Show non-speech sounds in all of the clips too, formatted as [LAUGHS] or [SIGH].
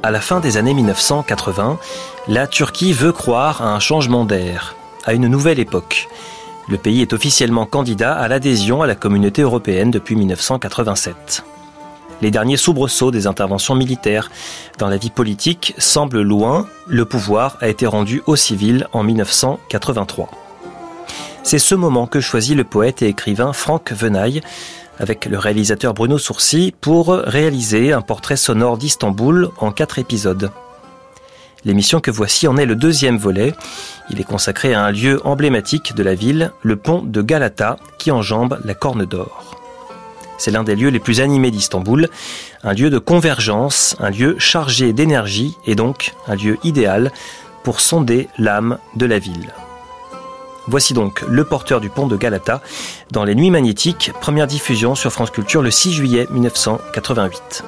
À la fin des années 1980, la Turquie veut croire à un changement d'air, à une nouvelle époque. Le pays est officiellement candidat à l'adhésion à la communauté européenne depuis 1987. Les derniers soubresauts des interventions militaires dans la vie politique semblent loin, le pouvoir a été rendu aux civils en 1983. C'est ce moment que choisit le poète et écrivain Franck Venaille avec le réalisateur Bruno Sourcy pour réaliser un portrait sonore d'Istanbul en quatre épisodes. L'émission que voici en est le deuxième volet. Il est consacré à un lieu emblématique de la ville, le pont de Galata, qui enjambe la Corne d'Or. C'est l'un des lieux les plus animés d'Istanbul, un lieu de convergence, un lieu chargé d'énergie et donc un lieu idéal pour sonder l'âme de la ville. Voici donc Le porteur du pont de Galata dans Les Nuits magnétiques, première diffusion sur France Culture le 6 juillet 1988.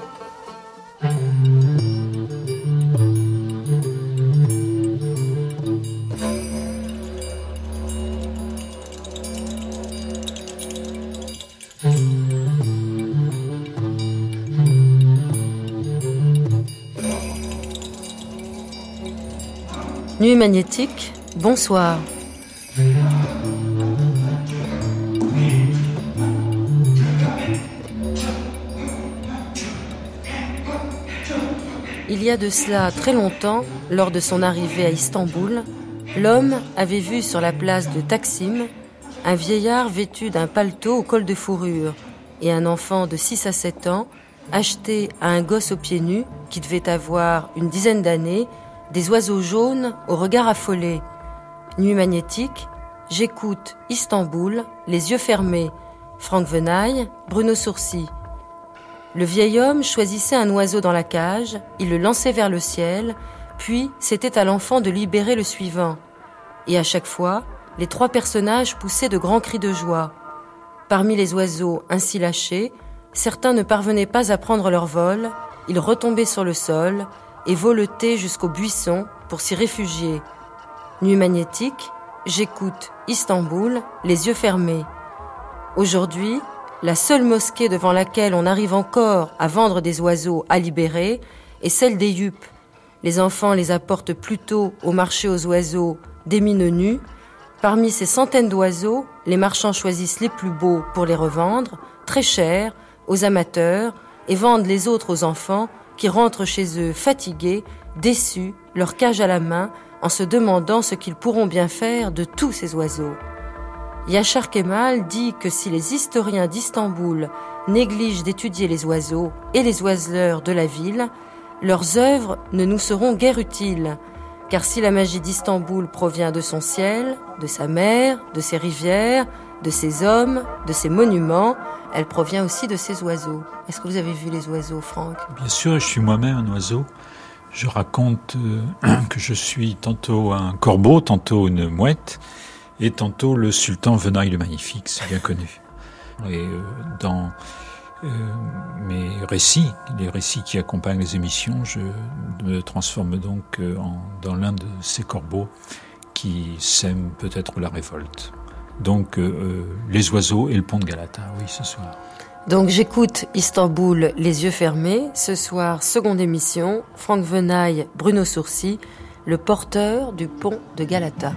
Nuit magnétique, bonsoir. Il y a de cela très longtemps, lors de son arrivée à Istanbul, l'homme avait vu sur la place de Taksim un vieillard vêtu d'un paletot au col de fourrure et un enfant de 6 à 7 ans acheté à un gosse aux pieds nus qui devait avoir une dizaine d'années des oiseaux jaunes au regard affolé. Nuit magnétique, j'écoute Istanbul, les yeux fermés. Franck Venaille, Bruno Sourcy. Le vieil homme choisissait un oiseau dans la cage, il le lançait vers le ciel, puis c'était à l'enfant de libérer le suivant. Et à chaque fois, les trois personnages poussaient de grands cris de joie. Parmi les oiseaux ainsi lâchés, certains ne parvenaient pas à prendre leur vol, ils retombaient sur le sol et voletaient jusqu'au buisson pour s'y réfugier. Nuit magnétique, j'écoute Istanbul, les yeux fermés. Aujourd'hui, la seule mosquée devant laquelle on arrive encore à vendre des oiseaux à libérer est celle des Yup. Les enfants les apportent plutôt au marché aux oiseaux des mines nus. Parmi ces centaines d'oiseaux, les marchands choisissent les plus beaux pour les revendre, très chers, aux amateurs, et vendent les autres aux enfants qui rentrent chez eux fatigués, déçus, leur cage à la main, en se demandant ce qu'ils pourront bien faire de tous ces oiseaux. Yachar Kemal dit que si les historiens d'Istanbul négligent d'étudier les oiseaux et les oiseleurs de la ville, leurs œuvres ne nous seront guère utiles, car si la magie d'Istanbul provient de son ciel, de sa mer, de ses rivières, de ses hommes, de ses monuments, elle provient aussi de ses oiseaux. Est-ce que vous avez vu les oiseaux, Franck? Bien sûr, je suis moi-même un oiseau. Je raconte euh, [CLEARS THROAT] que je suis tantôt un corbeau, tantôt une mouette, et tantôt le sultan Venaille le Magnifique, c'est bien connu. Et euh, dans euh, mes récits, les récits qui accompagnent les émissions, je me transforme donc en, dans l'un de ces corbeaux qui sème peut-être la révolte. Donc les oiseaux et le pont de Galata, oui, ce soir. Donc j'écoute Istanbul les yeux fermés. Ce soir, seconde émission, Franck Venaille, Bruno Sourcy, le porteur du pont de Galata.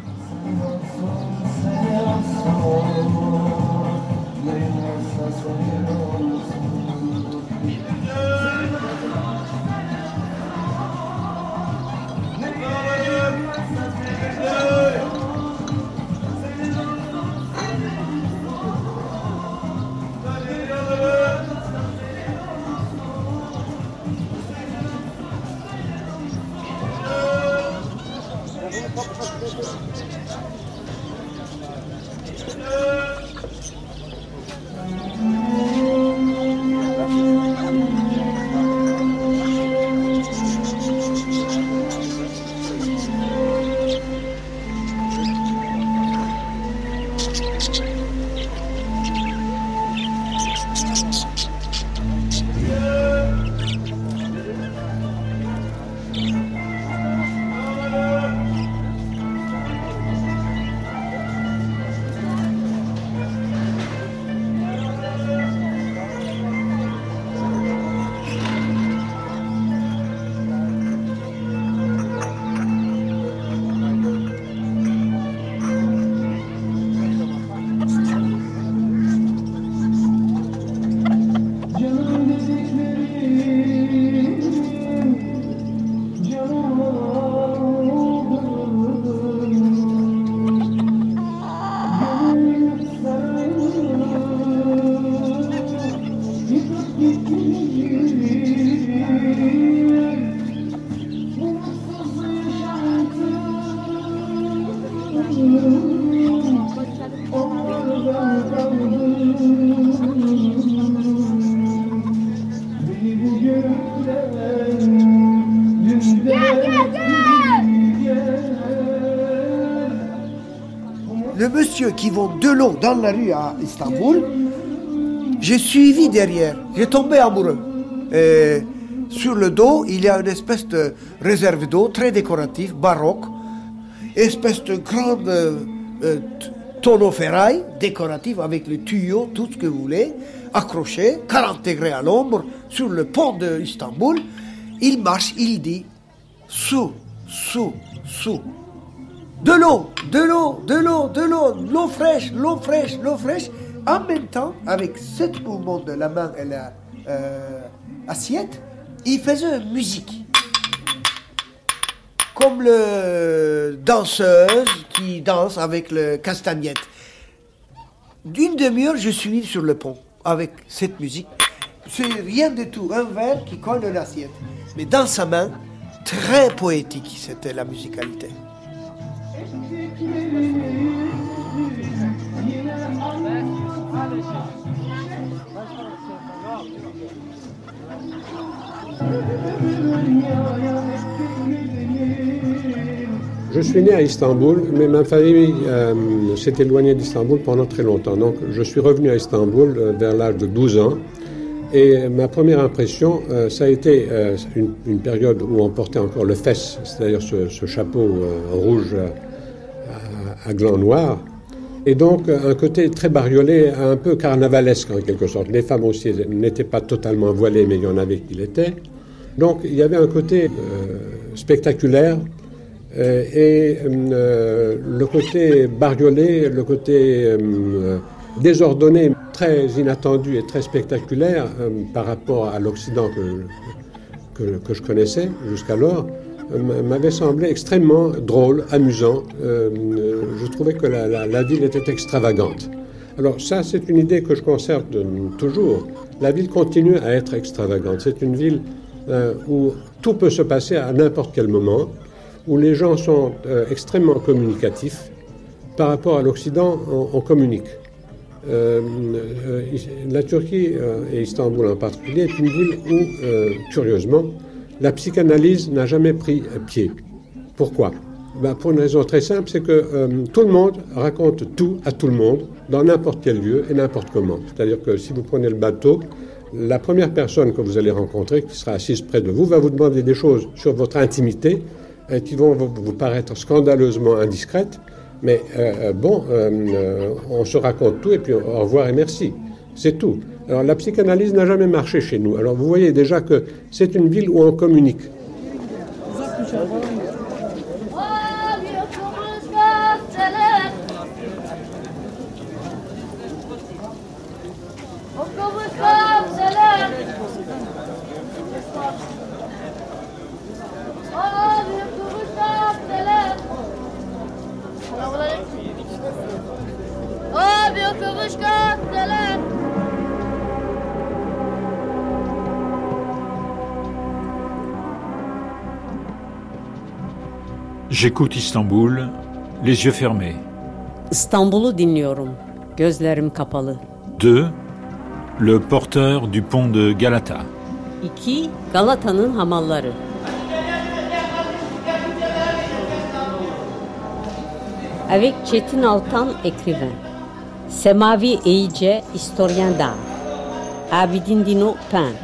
Qui vend de l'eau dans la rue à Istanbul, j'ai suivi derrière. J'ai tombé amoureux. Sur le dos, il y a une espèce de réserve d'eau très décorative, baroque, espèce de grande euh, euh, tonneau ferraille décorative avec le tuyau, tout ce que vous voulez, accroché, 40 degrés à l'ombre, sur le pont de Istanbul. Il marche, il dit sous, sous, sous. De l'eau, de l'eau, de l'eau, de l'eau, l'eau fraîche, l'eau fraîche, l'eau fraîche. En même temps, avec ce mouvement de la main et la euh, assiette, il faisait musique. Comme le danseuse qui danse avec le castagnette. D'une demi-heure, je suis sur le pont avec cette musique. C'est rien du tout, un verre qui colle l'assiette. Mais dans sa main, très poétique, c'était la musicalité. Je suis né à Istanbul, mais ma famille euh, s'est éloignée d'Istanbul pendant très longtemps. Donc je suis revenu à Istanbul euh, vers l'âge de 12 ans. Et ma première impression, euh, ça a été une, période où on portait encore le fess, c'est-à-dire ce, chapeau rouge à, glands noirs. Et donc un côté très bariolé, un peu carnavalesque en quelque sorte. Les femmes aussi n'étaient pas totalement voilées, mais il y en avait qui l'étaient. Donc il y avait un côté spectaculaire euh, et euh, le côté bariolé, le côté euh, désordonné, très inattendu et très spectaculaire par rapport à l'Occident que, que, je connaissais jusqu'alors, m'avait semblé extrêmement drôle, amusant. je trouvais que la, ville était extravagante. Alors ça, c'est une idée que je conserve toujours. La ville continue à être extravagante. C'est une ville où tout peut se passer à n'importe quel moment où les gens sont euh, extrêmement communicatifs. Par rapport à l'Occident, on, communique. Euh, euh, la Turquie et Istanbul en particulier est une ville où, curieusement, la psychanalyse n'a jamais pris pied. Pourquoi? Ben, Pour une raison très simple, c'est que tout le monde raconte tout à tout le monde, dans n'importe quel lieu et n'importe comment. C'est-à-dire que si vous prenez le bateau, la première personne que vous allez rencontrer, qui sera assise près de vous, va vous demander des choses sur votre intimité, euh, qui vont vous, paraître scandaleusement indiscrètes, mais euh, euh, bon, on se raconte tout et puis au revoir et merci. C'est tout. Alors la psychanalyse n'a jamais marché chez nous. Alors vous voyez déjà que c'est une ville où on communique. J'écoute Istanbul, les yeux fermés. İstanbul'u dinliyorum, gözlerim kapalı. 2. Le porteur du pont de Galata. 2. Galata'nın hamalları. Avec Çetin Altan, écrivain. Semavi Eyice, historien d'art. Abidin Dino, peintre.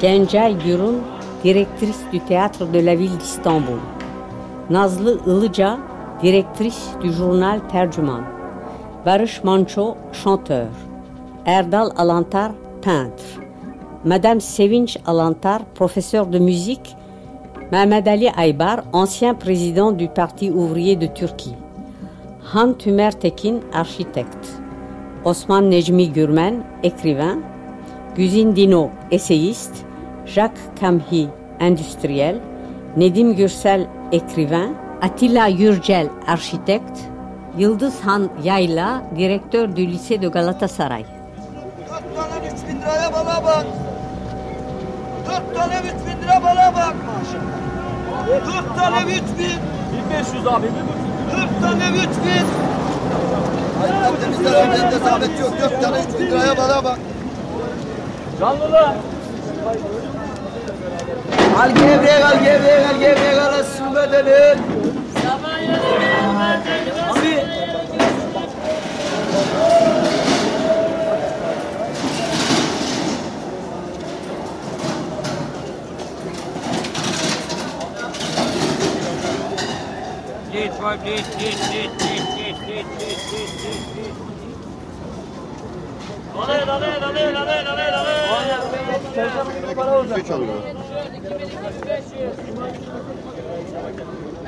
Gencay Gürün, directrice du théâtre de la ville d'Istanbul. Nazlı Ilıca, directrice du journal Tercüman. Barış Manço, chanteur. Erdal Alantar, peintre. Madame Sevinç Alantar, professeur de musique. Mehmet Ali Aybar, ancien président du Parti ouvrier de Turquie. Han Tümer Tekin, architecte. Osman Necmi Gürmen, écrivain. Güzin Dino, essayiste. Jacques Kamhi, industriel. Nedim Gürsel, écrivain, Attila Yurgel, architecte, Yıldız Han Yayla, directeur du lycée de Galatasaray. 4 tane 3 bin liraya bana bak. 4 tane 3 bin lira bana bak. 4 tane 3 bin. 1500 abi. 40 tane 3 bin. Aynen bizde zahmet de zahmet yok. 4 tane 3 bin liraya bana bak. Canlılar. Al gevrek al gevrek al gevrek al su bedeli. Abi.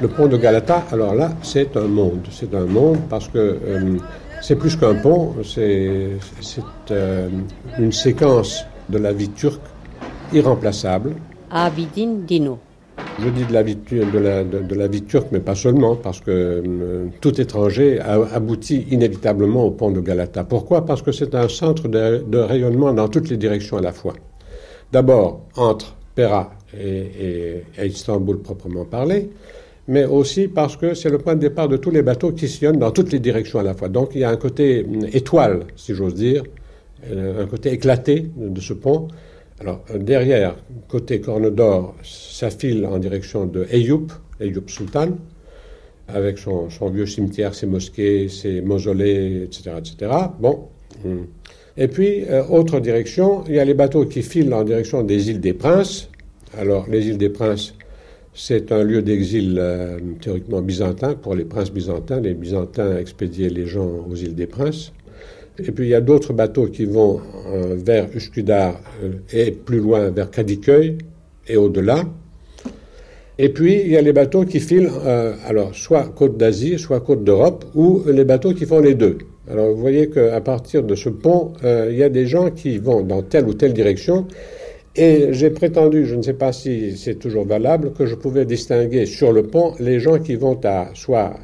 Le pont de Galata, alors là, c'est un monde. C'est un monde parce que euh, c'est plus qu'un pont, c'est euh, une séquence de la vie turque irremplaçable. Abidin Dino. Je dis de la vie, de la, vie turque, mais pas seulement, parce que euh, tout étranger aboutit inévitablement au pont de Galata. Pourquoi? Parce que c'est un centre de, rayonnement dans toutes les directions à la fois. D'abord entre Pera et, et- Istanbul proprement parlé, mais aussi parce que c'est le point de départ de tous les bateaux qui sillonnent dans toutes les directions à la fois. Donc il y a un côté hum, étoile, si j'ose dire, euh, un côté éclaté de ce pont. Alors euh, derrière, côté Corne d'Or, ça file en direction de Eyüp, Eyüp Sultan, avec son, vieux cimetière, ses mosquées, ses mausolées, etc. etc. Bon. hum. Et puis, euh, autre direction, il y a les bateaux qui filent en direction des îles des Princes. Alors, les îles des Princes, c'est un lieu d'exil euh, théoriquement byzantin pour les princes byzantins. Les Byzantins expédiaient les gens aux îles des Princes. Et puis il y a d'autres bateaux qui vont euh, vers Uskudar euh, et plus loin vers Kadıköy et au-delà. Et puis il y a les bateaux qui filent, euh, alors soit côte d'Asie, soit côte d'Europe, ou les bateaux qui font les deux. Alors vous voyez qu'à partir de ce pont, euh, il y a des gens qui vont dans telle ou telle direction. Et j'ai prétendu, je ne sais pas si c'est toujours valable, que je pouvais distinguer sur le pont les gens qui vont à soit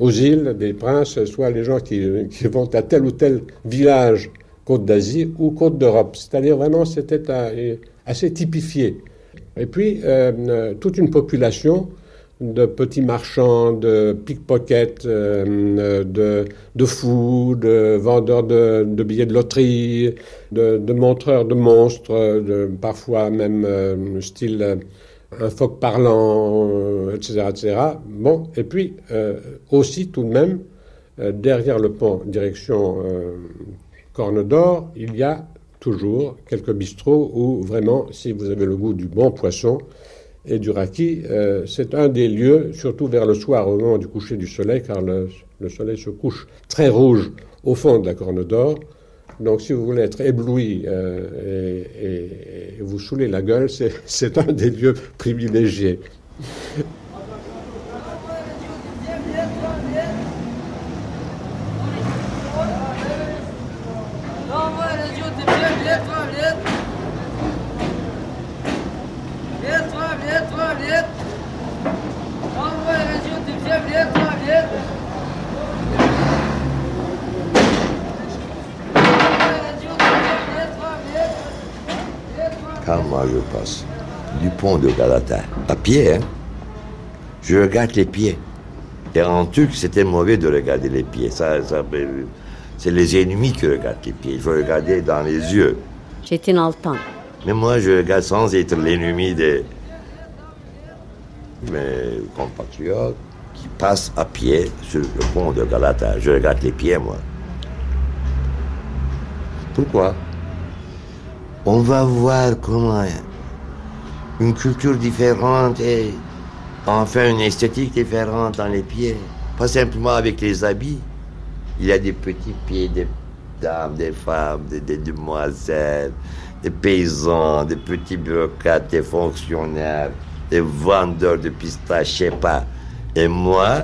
aux îles des Princes, soit les gens qui, qui vont à tel ou tel village côte d'Asie ou côte d'Europe. C'est-à-dire vraiment c'était assez typifié. Et puis euh, euh, toute une population de petits marchands, de pickpockets, euh, de, de fous, de vendeurs de, billets de loterie, de, de montreurs de monstres, parfois même style un phoque parlant, euh, etc., etc. Bon, et puis euh, aussi tout de même, euh, derrière le pont direction Corne d'Or, il y a toujours quelques bistrots où vraiment, si vous avez le goût du bon poisson, et du raki, c'est un des lieux, surtout vers le soir, au moment du coucher du soleil, car le, le soleil se couche très rouge au fond de la Corne d'Or. Donc, si vous voulez être ébloui euh, et, et- vous saouler la gueule, c'est [LAUGHS] un des lieux privilégiés. Moi je passe du pont de Galata, à pied, hein, je regarde les pieds. Et en Turc, c'était mauvais de regarder les pieds. Ça, ça, euh, c'est les ennemis qui regardent les pieds. Il faut regarder dans les yeux. Çetin Altan. Mais moi, je regarde sans être l'ennemi de mes compatriotes qui passent à pied sur le pont de Galata. Je regarde les pieds, moi. Pourquoi? On va voir comment une culture différente et enfin une esthétique différente dans les pieds. Pas simplement avec les habits. Il y a des petits pieds des dames, des femmes, des, demoiselles, des paysans, des petits bureaucrates, des fonctionnaires, des vendeurs de pistaches, je sais pas. Et moi,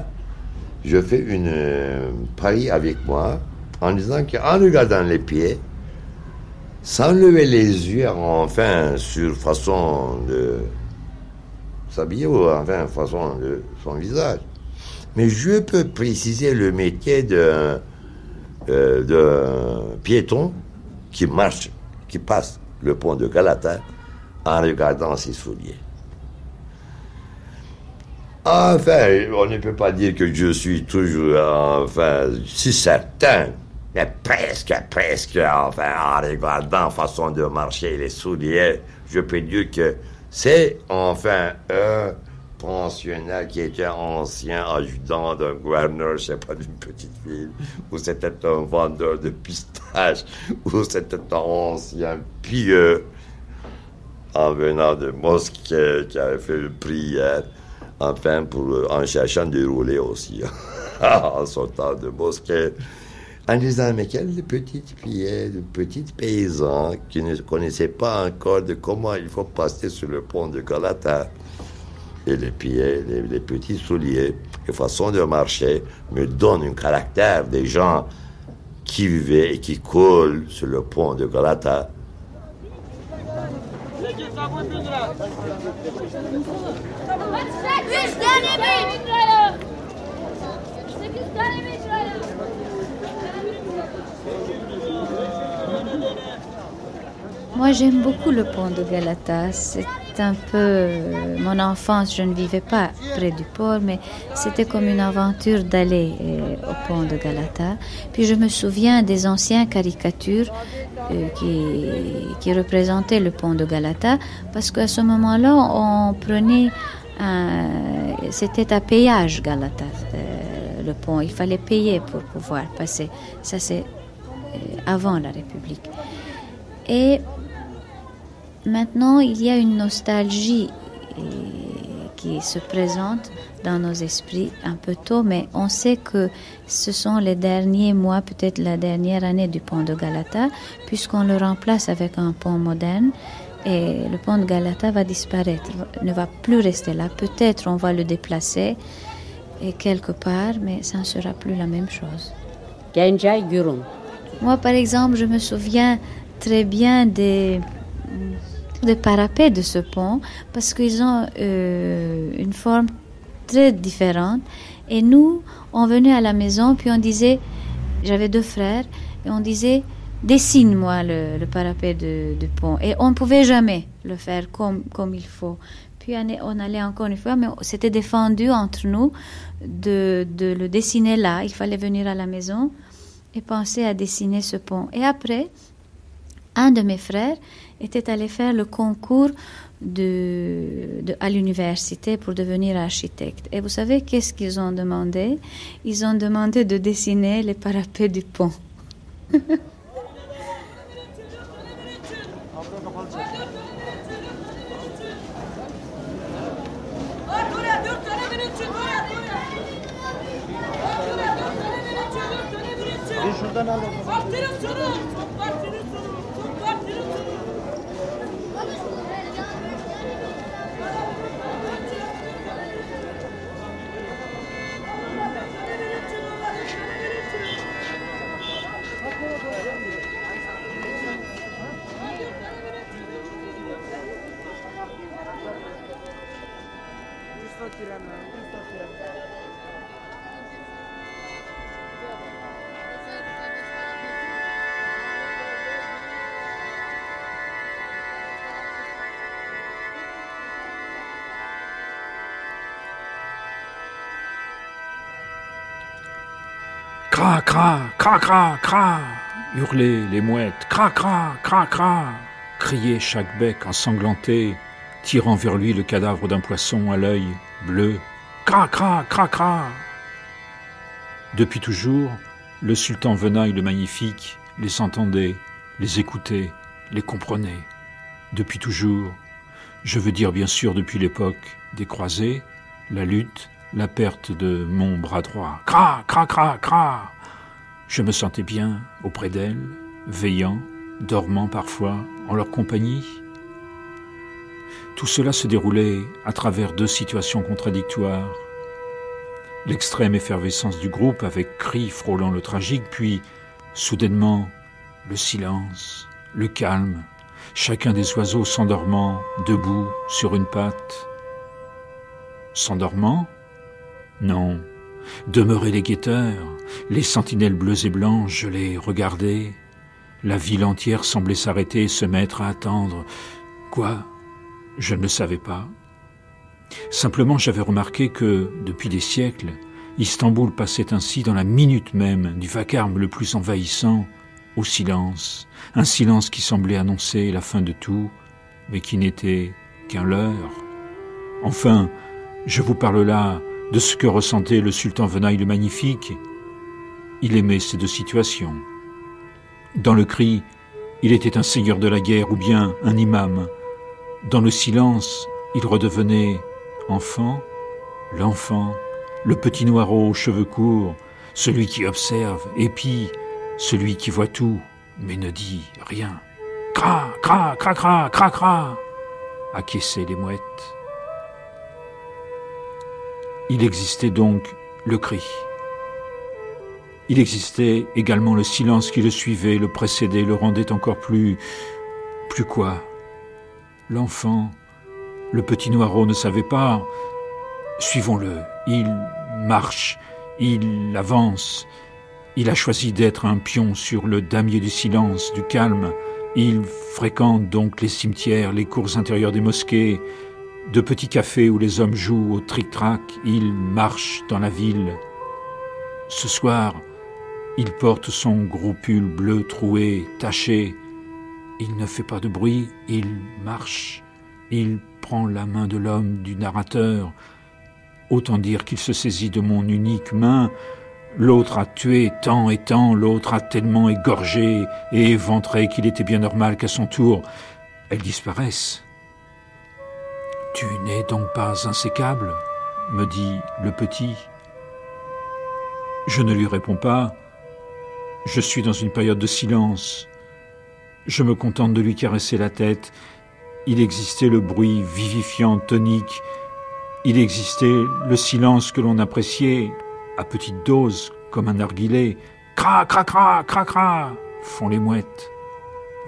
je fais une euh, pari avec moi en disant qu'en regardant les pieds, sans lever les yeux, enfin, sur façon de s'habiller ou enfin façon de son visage. Mais je peux préciser le métier d'un euh, d'un piéton qui marche, qui passe le pont de Galata en regardant ses souliers. Enfin, on ne peut pas dire que je suis toujours, enfin, si certain, mais presque, presque, enfin, en regardant façon de marcher les souliers, je peux dire que c'est, enfin, un pensionnaire qui était ancien adjudant d'un gouverneur, je sais pas, d'une petite ville, ou c'était un vendeur de pistaches, [LAUGHS] ou c'était un ancien pieux en venant de mosquée qui avait fait le prière enfin, pour, en cherchant de rouler aussi, [LAUGHS] en sortant de mosquée, en disant, mais quelle petite fille, de petite paysan qui ne connaissait pas encore de comment il faut passer sur le pont de Galata. Et les pieds, les, petits souliers, les façons de marcher me donnent un caractère des gens qui vivaient et qui coulent sur le pont de Galata. Moi, j'aime beaucoup le pont de Galata. C'est un peu mon enfance. Je ne vivais pas près du port, mais c'était comme une aventure d'aller euh, au pont de Galata. Puis je me souviens des anciennes caricatures euh, qui, qui représentaient le pont de Galata, parce qu'à ce moment-là, on prenait c'était à péage Galata, euh, le pont. Il fallait payer pour pouvoir passer. Ça, c'est euh, avant la République. Et maintenant, il y a une nostalgie euh, qui se présente dans nos esprits un peu tôt, mais on sait que ce sont les derniers mois, peut-être la dernière année du pont de Galata, puisqu'on le remplace avec un pont moderne et le pont de Galata va disparaître, ne va plus rester là. Peut-être on va le déplacer et quelque part, mais ça ne sera plus la même chose. Moi, par exemple, je me souviens très bien des, des parapets de ce pont parce qu'ils ont euh, une forme très différente. Et nous, on venait à la maison, puis on disait, j'avais deux frères, et on disait, dessine-moi le, parapet de, pont. Et on ne pouvait jamais le faire comme, comme il faut. Puis on allait encore une fois, mais c'était défendu entre nous de, de, le dessiner là. Il fallait venir à la maison et penser à dessiner ce pont. Et après, un de mes frères était allé faire le concours de, de, à l'université pour devenir architecte. Et vous savez qu'est-ce qu'ils ont demandé? Ils ont demandé de dessiner les parapets du pont. [LAUGHS] Cra, cra, cra, cra, cra hurlaient les mouettes. Cra, cra, cra, cra criait chaque bec ensanglanté, tirant vers lui le cadavre d'un poisson à l'œil bleu. Cra, cra, cra, cra Depuis toujours, le sultan Venaille le Magnifique les entendait, les écoutait, les comprenait. Depuis toujours, je veux dire bien sûr depuis l'époque des croisés, la lutte, la perte de mon bras droit. Cra, cra, cra, cra. Je me sentais bien auprès d'elle, veillant, dormant parfois en leur compagnie. Tout cela se déroulait à travers deux situations contradictoires. L'extrême effervescence du groupe avec cris frôlant le tragique, puis soudainement le silence, le calme, chacun des oiseaux s'endormant debout sur une patte. S'endormant? Non, demeuraient les guetteurs, les sentinelles bleues et blanches, je les regardais. La ville entière semblait s'arrêter et se mettre à attendre. Quoi? Je ne le savais pas. Simplement, j'avais remarqué que, depuis des siècles, Istanbul passait ainsi dans la minute même du vacarme le plus envahissant au silence, un silence qui semblait annoncer la fin de tout, mais qui n'était qu'un leurre. Enfin, je vous parle là de ce que ressentait le sultan Venaille le Magnifique. Il aimait ces deux situations. Dans le cri, il était un seigneur de la guerre ou bien un imam. Dans le silence, il redevenait enfant, l'enfant, le petit noirot aux cheveux courts, celui qui observe, épie, celui qui voit tout, mais ne dit rien. Cra, cra, cra, cra, cra, cra, acquiesçaient les mouettes. Il existait donc le cri. Il existait également le silence qui le suivait, le précédait, le rendait encore plus... plus quoi? L'enfant, le petit noirot ne savait pas. Suivons-le. Il marche, il avance. Il a choisi d'être un pion sur le damier du silence, du calme. Il fréquente donc les cimetières, les cours intérieures des mosquées, de petits cafés où les hommes jouent au tric-trac. Il marche dans la ville. Ce soir, il porte son gros pull bleu troué, taché. Il ne fait pas de bruit, il marche. Il prend la main de l'homme, du narrateur. Autant dire qu'il se saisit de mon unique main. L'autre a tué tant et tant, l'autre a tellement égorgé et éventré qu'il était bien normal qu'à son tour, elle disparaisse. Tu n'es donc pas insécable? me dit le petit. Je ne lui réponds pas. Je suis dans une période de silence. Je me contente de lui caresser la tête. Il existait le bruit vivifiant, tonique. Il existait le silence que l'on appréciait à petite dose, comme un narguilé. Cra, cra, cra, cra, cra, font les mouettes.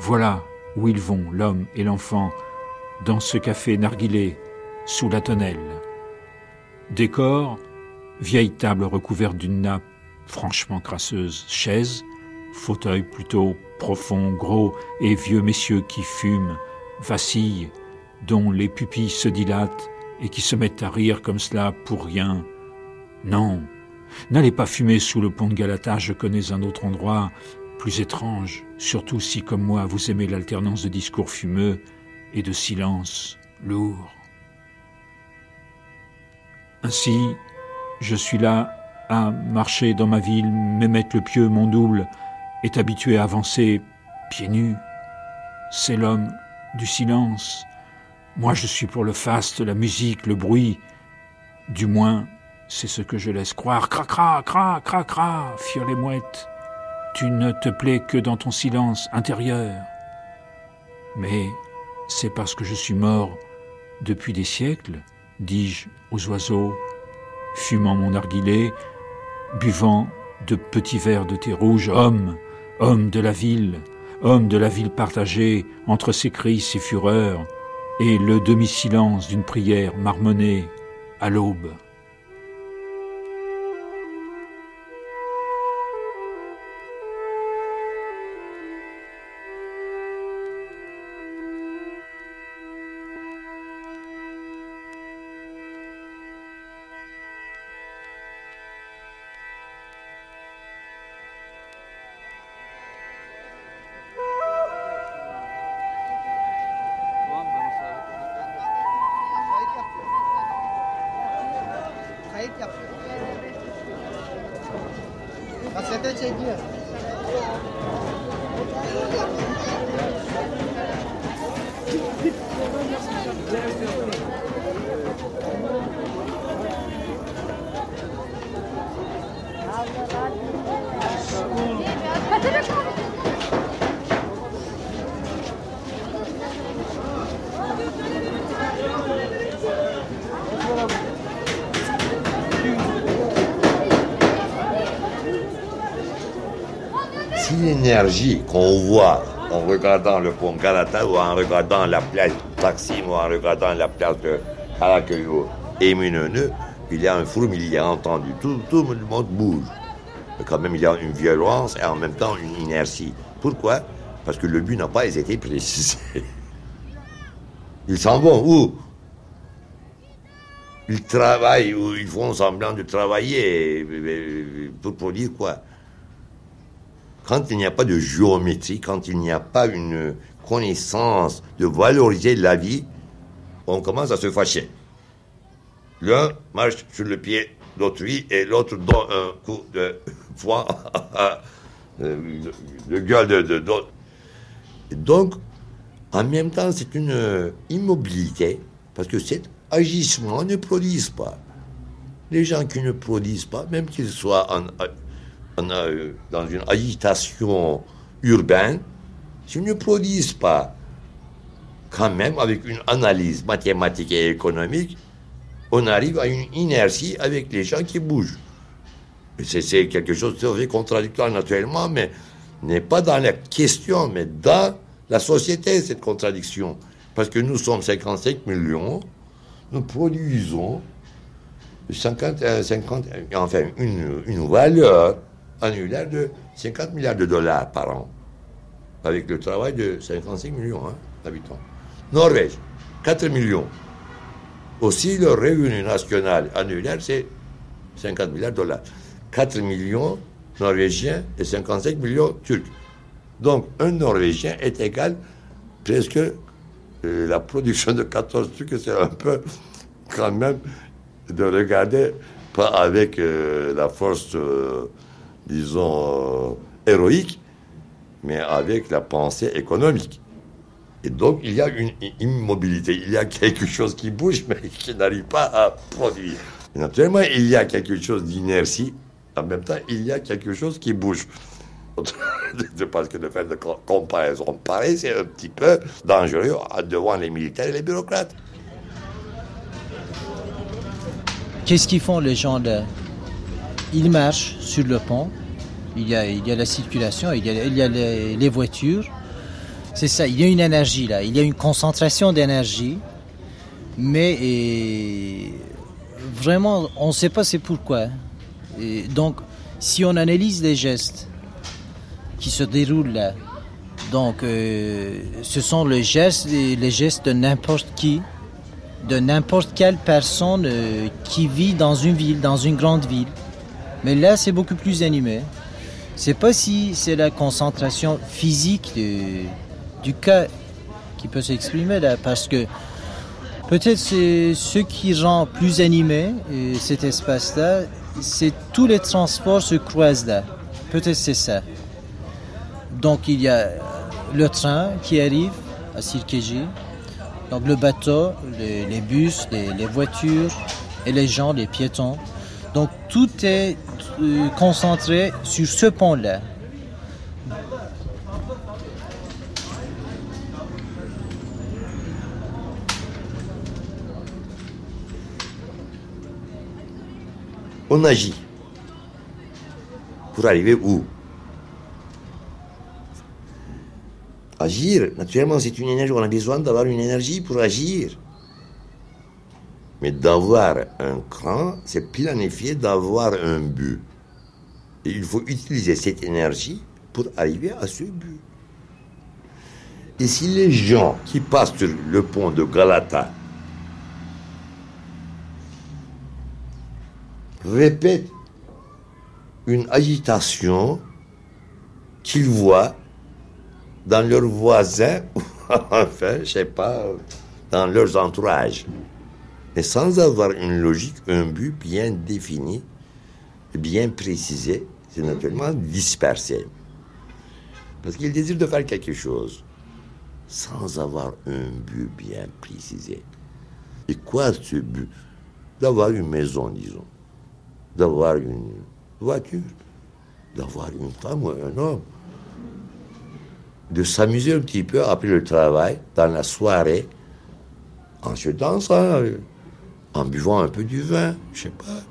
Voilà où ils vont, l'homme et l'enfant, dans ce café narguilé, sous la tonnelle. Décor, vieille table recouverte d'une nappe franchement crasseuse, chaise, fauteuil plutôt profond, gros, et vieux messieurs qui fument, vacillent, dont les pupilles se dilatent et qui se mettent à rire comme cela pour rien. Non, n'allez pas fumer sous le pont de Galata, je connais un autre endroit plus étrange, surtout si, comme moi, vous aimez l'alternance de discours fumeux et de silence lourd. Ainsi, je suis là à marcher dans ma ville, m'émettre le pieu, mon double, est habitué à avancer pieds nus. C'est l'homme du silence. Moi, je suis pour le faste, la musique, le bruit. Du moins, c'est ce que je laisse croire. Cra, cra, cra, cra, cra, firent les mouettes. Tu ne te plais que dans ton silence intérieur. Mais c'est parce que je suis mort depuis des siècles, dis-je aux oiseaux, fumant mon narguilé, buvant de petits verres de thé rouge, homme, homme de la ville, homme de la ville partagée entre ses cris, ses fureurs, et le demi-silence d'une prière marmonnée à l'aube. Ou en regardant la place Taksim ou en regardant la place de Karaköy est lumineuse, il y a un fourmilier entendu. Tout, le monde bouge. Mais quand même, il y a une violence et en même temps une inertie. Pourquoi? Parce que le but n'a pas été précisé. [LAUGHS] Ils s'en vont où? Ils travaillent ou ils font semblant de travailler euh, pour produire quoi? Quand il n'y a pas de géométrie, quand il n'y a pas une connaissance de valoriser la vie, on commence à se fâcher. L'un marche sur le pied d'autrui et l'autre donne un coup de poing, de, gueule de, de, Donc, en même temps, c'est une immobilité, parce que cet agissement ne produisent pas. Les gens qui ne produisent pas, même qu'ils soient en, euh, dans une agitation urbaine, s'ils ne produisent pas, quand même, avec une analyse mathématique et économique, on arrive à une inertie avec les gens qui bougent. C'est quelque chose de très contradictoire naturellement, mais n'est pas dans la question, mais dans la société, cette contradiction. Parce que nous sommes 55 millions, nous produisons 50, 50 enfin, une, une valeur annulaire de 50 milliards de dollars par an, avec le travail de 55 millions hein, d'habitants. Norvège, 4 millions. Aussi, le revenu national annulaire, c'est 50 milliards de dollars. 4 millions norvégiens et 55 millions turcs. Donc, un Norvégien est égal presque euh, la production de 14 trucs, c'est un peu quand même de regarder, pas avec euh, la force, euh, disons, héroïque, mais avec la pensée économique. Et donc, il y a une immobilité, il y a quelque chose qui bouge, mais qui n'arrive pas à produire. naturellement, il y a quelque chose d'inertie. En même temps, il y a quelque chose qui bouge. [LAUGHS] Je pense que de faire de comparaison pareille, c'est un petit peu dangereux devant les militaires et les bureaucrates. Qu'est-ce qu'ils font les gens là Ils marchent sur le pont, il y a, la circulation, il y a, les voitures, c'est ça, il y a une énergie là, il y a une concentration d'énergie, mais vraiment, on ne sait pas c'est pourquoi. donc, si on analyse les gestes qui se déroulent là, donc euh, ce sont les gestes, les gestes de n'importe qui, de n'importe quelle personne euh, qui vit dans une ville, dans une grande ville. Mais là, c'est beaucoup plus animé. C'est pas si c'est la concentration physique du cas qui peut s'exprimer là, parce que peut-être c'est ce qui rend plus animé cet espace-là, c'est tous les transports se croisent là. Peut-être c'est ça. Donc il y a le train qui arrive à Sirkeji, donc le bateau, les, bus, les, voitures et les gens, les piétons. Donc tout est euh, concentré sur ce pont-là. on agit. Pour arriver où? Agir, naturellement, c'est une énergie. On a besoin d'avoir une énergie pour agir. Mais d'avoir un cran, c'est planifier d'avoir un but. Et il faut utiliser cette énergie pour arriver à ce but. Et si les gens qui passent sur le pont de Galata répètent une agitation qu'ils voient dans leurs voisins, [LAUGHS] enfin, je sais pas, dans leurs entourages. Et sans avoir une logique, un but bien défini, bien précisé, c'est naturellement dispersé. Parce qu'ils désirent de faire quelque chose sans avoir un but bien précisé. Et quoi ce but? D'avoir une maison, disons. D'avoir une voiture, d'avoir une femme ou un homme, de s'amuser un petit peu après le travail, dans la soirée, en se dansant, en buvant un peu du vin, je sais pas.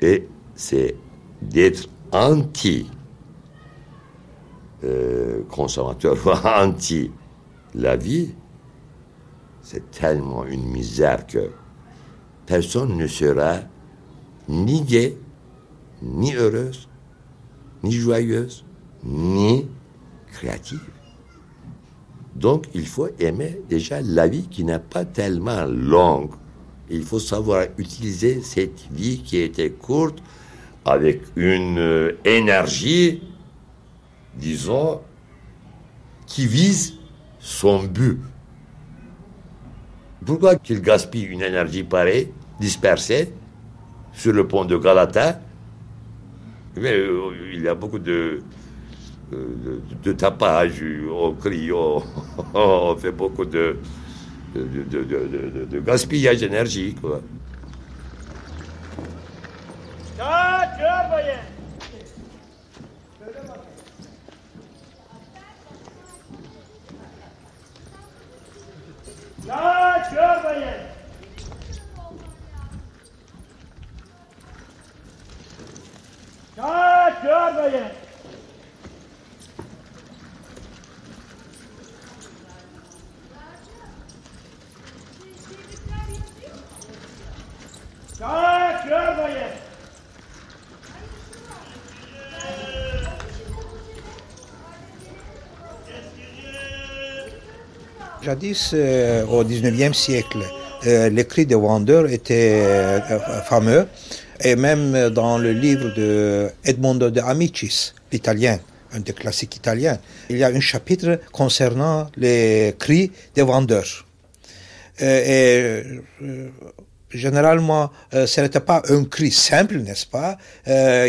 Et c'est d'être anti euh, [LAUGHS] anti la vie, c'est tellement une misère que personne ne sera ni gai, ni heureuse, ni joyeuse, ni créative. Donc il faut aimer déjà la vie qui n'est pas tellement longue Il faut savoir utiliser cette vie qui était courte avec une euh, énergie, disons, qui vise son but. Pourquoi qu'il gaspille une énergie pareille, dispersée, sur le pont de Galata? Mais, euh, Il y a beaucoup de, de, tapage, on crie, on, [LAUGHS] fait beaucoup de, gaspillage d'énergie. Quoi. Jadis, euh, au 19e siècle, euh, les cris des vendeurs étaient euh, fameux. Et même dans le livre de Edmondo de Amicis, l'italien, un des classiques italiens, il y a un chapitre concernant les cris des vendeurs. Euh, et généralement, ce n'était pas un cri simple, n'est-ce pas,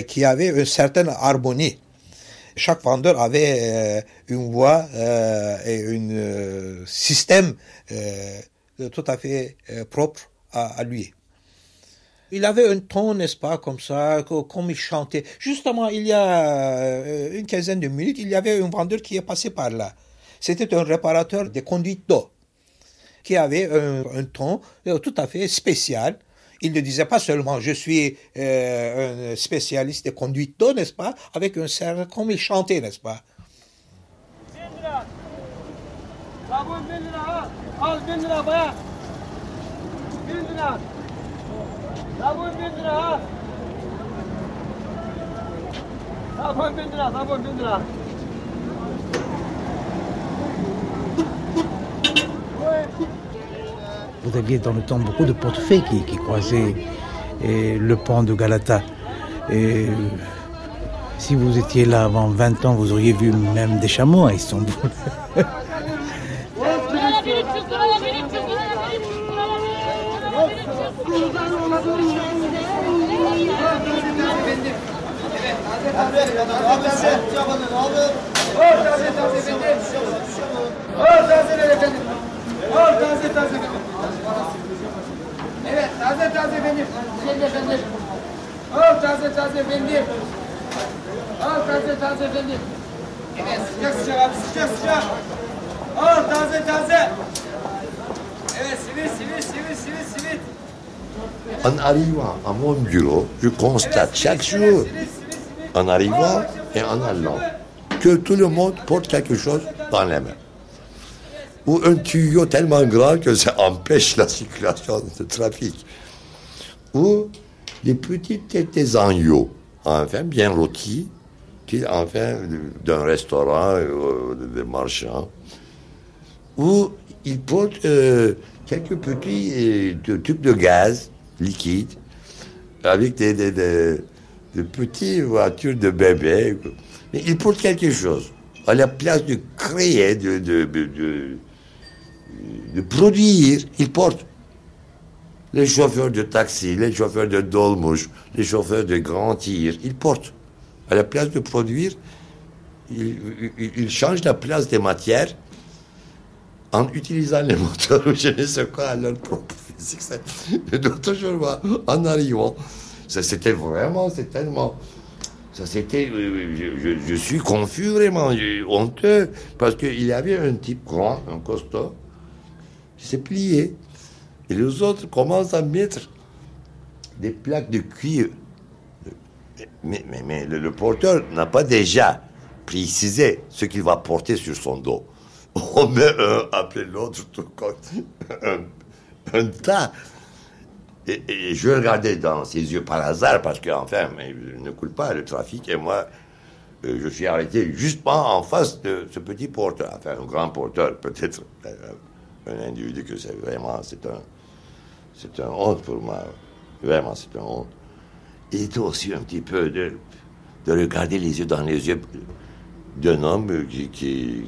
qui avait une certaine harmonie. Chaque vendeur avait euh, une voix euh, et un euh, système tout à fait propre à, lui. Il avait un ton, n'est-ce pas, comme ça, co- comme il chantait. Justement, il y a une quinzaine de minutes, il y avait un vendeur qui est passé par là. C'était un réparateur des conduites d'eau qui avait un, un ton tout à fait spécial. Il ne disait pas seulement je suis euh, un spécialiste des conduites d'eau, n'est-ce pas, avec un certain, comme il chantait, n'est-ce pas? Vous aviez dans le temps beaucoup de portefaix qui, croisaient et le pont de Galata. Et si vous étiez là avant 20 ans, vous auriez vu même des chameaux à Istanbul. En arrivant à mon bureau, je constate chaque jour, en arrivant et en allant, que tout le monde porte quelque chose dans les mains. Ou un tuyau tellement grand que ça empêche la circulation de trafic. Ou des petites têtes agneaux, enfin bien rôtis, qui, enfin d'un restaurant, euh, des marchands. Ou ils portent euh, quelques petits euh, tubes de gaz liquide avec des, des, petites voitures de bébés. Mais ils portent quelque chose. À la place de créer, de, de- de produire, ils portent. Les chauffeurs de taxi, les chauffeurs de dolmouche, les chauffeurs de grand tir, ils portent. À la place de produire, ils, changent la place des matières en utilisant les [LAUGHS] moteurs ou je ne sais quoi à leur propre physique. Jour, moi, en arrivant, ça c'était vraiment, c'est tellement. Ça c'était. Je, je- je suis confus vraiment, je- honteux, parce qu'il y avait un type grand, un costaud, s'est plié. Et les autres commencent à mettre des plaques de cuir. Mais, mais, le, porteur n'a pas déjà précisé ce qu'il va porter sur son dos. On met un après l'autre, tout comme un, tas. Et, je regardais dans ses yeux par hasard, parce qu'enfin, il ne coule pas le trafic, et moi, euh, je suis arrêté justement en face de ce petit porteur, enfin un grand porteur, peut-être euh, un individu que c'est vraiment, c'est un, C'est une honte pour moi. Vraiment, c'est une honte. Il était aussi un petit peu de, de regarder les yeux dans les yeux d'un homme qui, qui,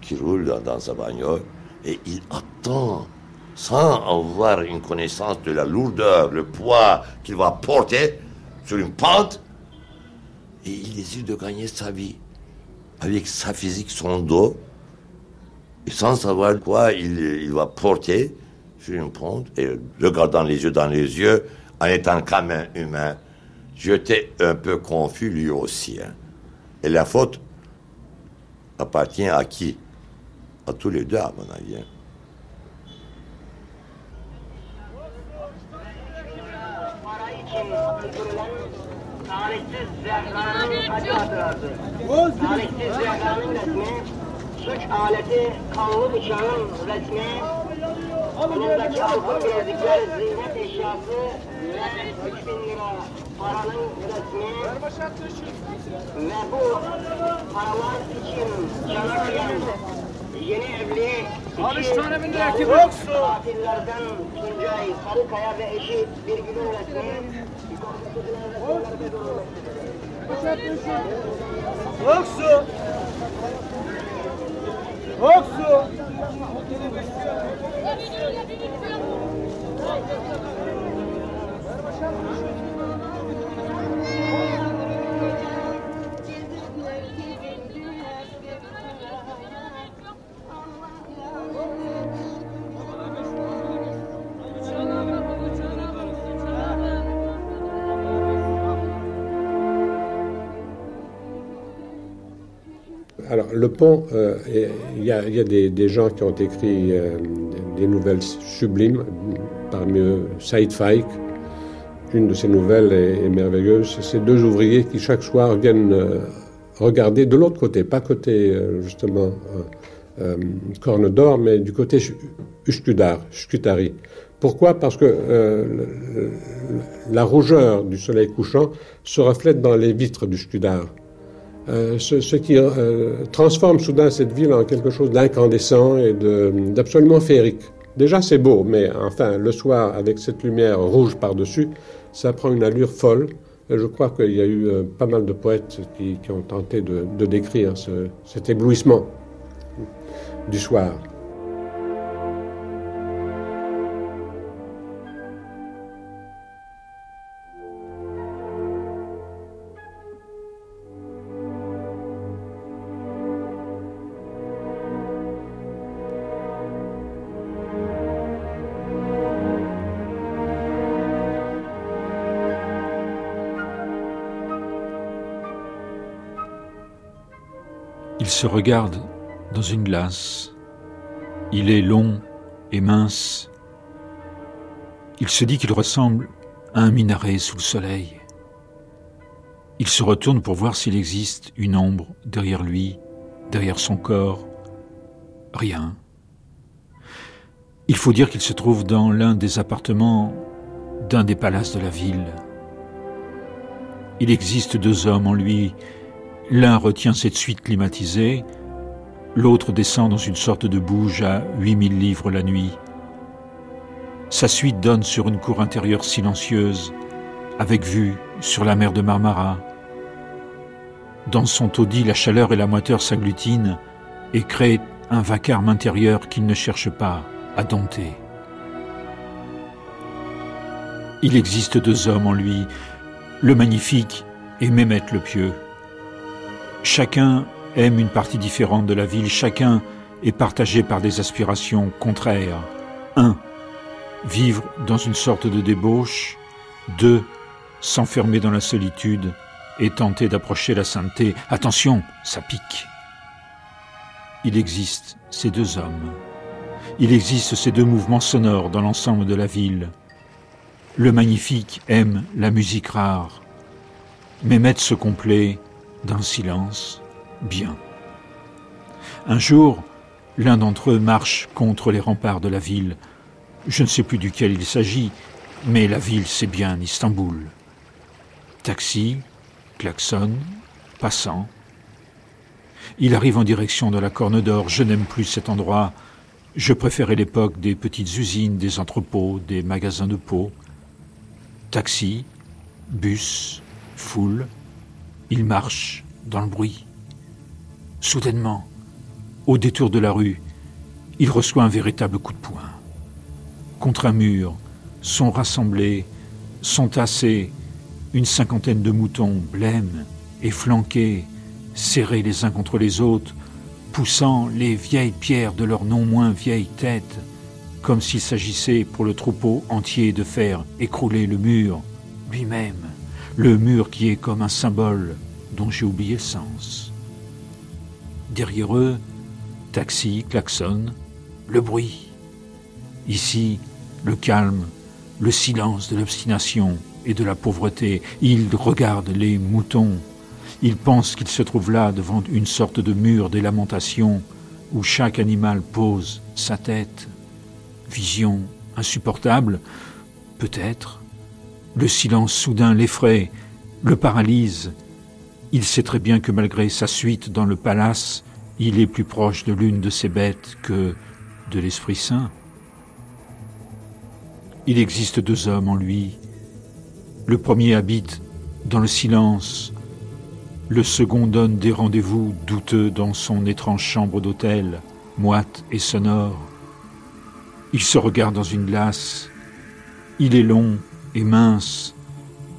qui, roule dans, dans, sa bagnole et il attend sans avoir une connaissance de la lourdeur, le poids qu'il va porter sur une pente. Et il décide de gagner sa vie avec sa physique, son dos, sans savoir quoi il, va porter sur une pente, et regardant les yeux dans les yeux, en étant quand même humain, j'étais un peu confus lui aussi. Hein. Et la faute appartient à qui? À tous les deux, à mon avis. Hein. Suç aleti, kanlı bıçağın resmi, önündeki altın bilezikler, ziynet eşyası ve 3 bin lira paranın resmi. Ve bu paralar için kıyan yeni evli iki katillerden Tuncay Sarıkaya ve eşi Birgül'ün resmi. Yoksu! Yoksu! Alors, le pont, euh, il y, a, des, gens qui ont écrit euh, des nouvelles sublimes, parmi eux Saïd Faik. Une de ces nouvelles est, merveilleuse. C'est deux ouvriers qui, chaque soir, viennent euh, regarder de l'autre côté, pas côté, justement, Corne d'Or, mais du côté Uskudar, Uskutari. Pourquoi? Parce que la rougeur du soleil couchant se reflète dans les vitres du Skudar. Euh, ce, qui euh, transforme soudain cette ville en quelque chose d'incandescent et d'absolument féerique. Déjà c'est beau, mais enfin le soir avec cette lumière rouge par-dessus, ça prend une allure folle. je crois qu'il y a eu euh, pas mal de poètes qui, ont tenté de, décrire cet éblouissement du soir. Il se regarde dans une glace. Il est long et mince. Il se dit qu'il ressemble à un minaret sous le soleil. Il se retourne pour voir s'il existe une ombre derrière lui, derrière son corps. Rien. Il faut dire qu'il se trouve dans l'un des appartements d'un des palaces de la ville. Il existe deux hommes en lui L'un retient cette suite climatisée, l'autre descend dans une sorte de bouge à 8000 livres la nuit. Sa suite donne sur une cour intérieure silencieuse, avec vue sur la mer de Marmara. Dans son taudis, la chaleur et la moiteur s'agglutinent et créent un vacarme intérieur qu'il ne cherche pas à dompter. Il existe deux hommes en lui, le magnifique et Mehmet le pieux. Chacun aime une partie différente de la ville, chacun est partagé par des aspirations contraires. 1. Vivre dans une sorte de débauche. 2. S'enfermer dans la solitude et tenter d'approcher la sainteté. Attention, ça pique. Il existe ces deux hommes. Il existe ces deux mouvements sonores dans l'ensemble de la ville. Le magnifique aime la musique rare. Mehmet se complaît d'un silence bien. Un jour, l'un d'entre eux marche contre les remparts de la ville. Je ne sais plus duquel il s'agit, mais la ville, c'est bien Istanbul. Taxi, klaxon, passant. Il arrive en direction de la Corne d'Or. Je n'aime plus cet endroit. Je préférais l'époque des petites usines, des entrepôts, des magasins de peau. Taxi, bus, foule, il marche dans le bruit. Soudainement, au détour de la rue, il reçoit un véritable coup de poing. Contre un mur, sont rassemblés, sont tassés, une cinquantaine de moutons blêmes et flanqués, serrés les uns contre les autres, poussant les vieilles pierres de leurs non moins vieilles têtes, comme s'il s'agissait pour le troupeau entier de faire écrouler le mur lui-même, le mur qui est comme un symbole dont j'ai oublié le sens. Derrière eux, taxi, klaxon, le bruit. Ici, le calme, le silence de l'obstination et de la pauvreté. Ils regardent les moutons. Ils pensent qu'ils se trouvent là devant une sorte de mur des lamentations où chaque animal pose sa tête. Vision insupportable, peut-être. Le silence soudain l'effraie, le paralyse. Il sait très bien que malgré sa suite dans le palace, il est plus proche de l'une de ces bêtes que de l'Esprit Saint. Il existe deux hommes en lui. Le premier habite dans le silence, le second donne des rendez-vous douteux dans son étrange chambre d'hôtel, moite et sonore. Il se regarde dans une glace. Il est long et mince.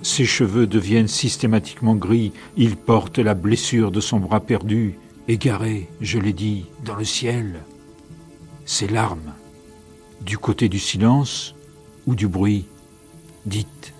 Ses cheveux deviennent systématiquement gris. Il porte la blessure de son bras perdu, égaré, je l'ai dit, dans le ciel. Ses larmes. Du côté du silence, ou du bruit, dites.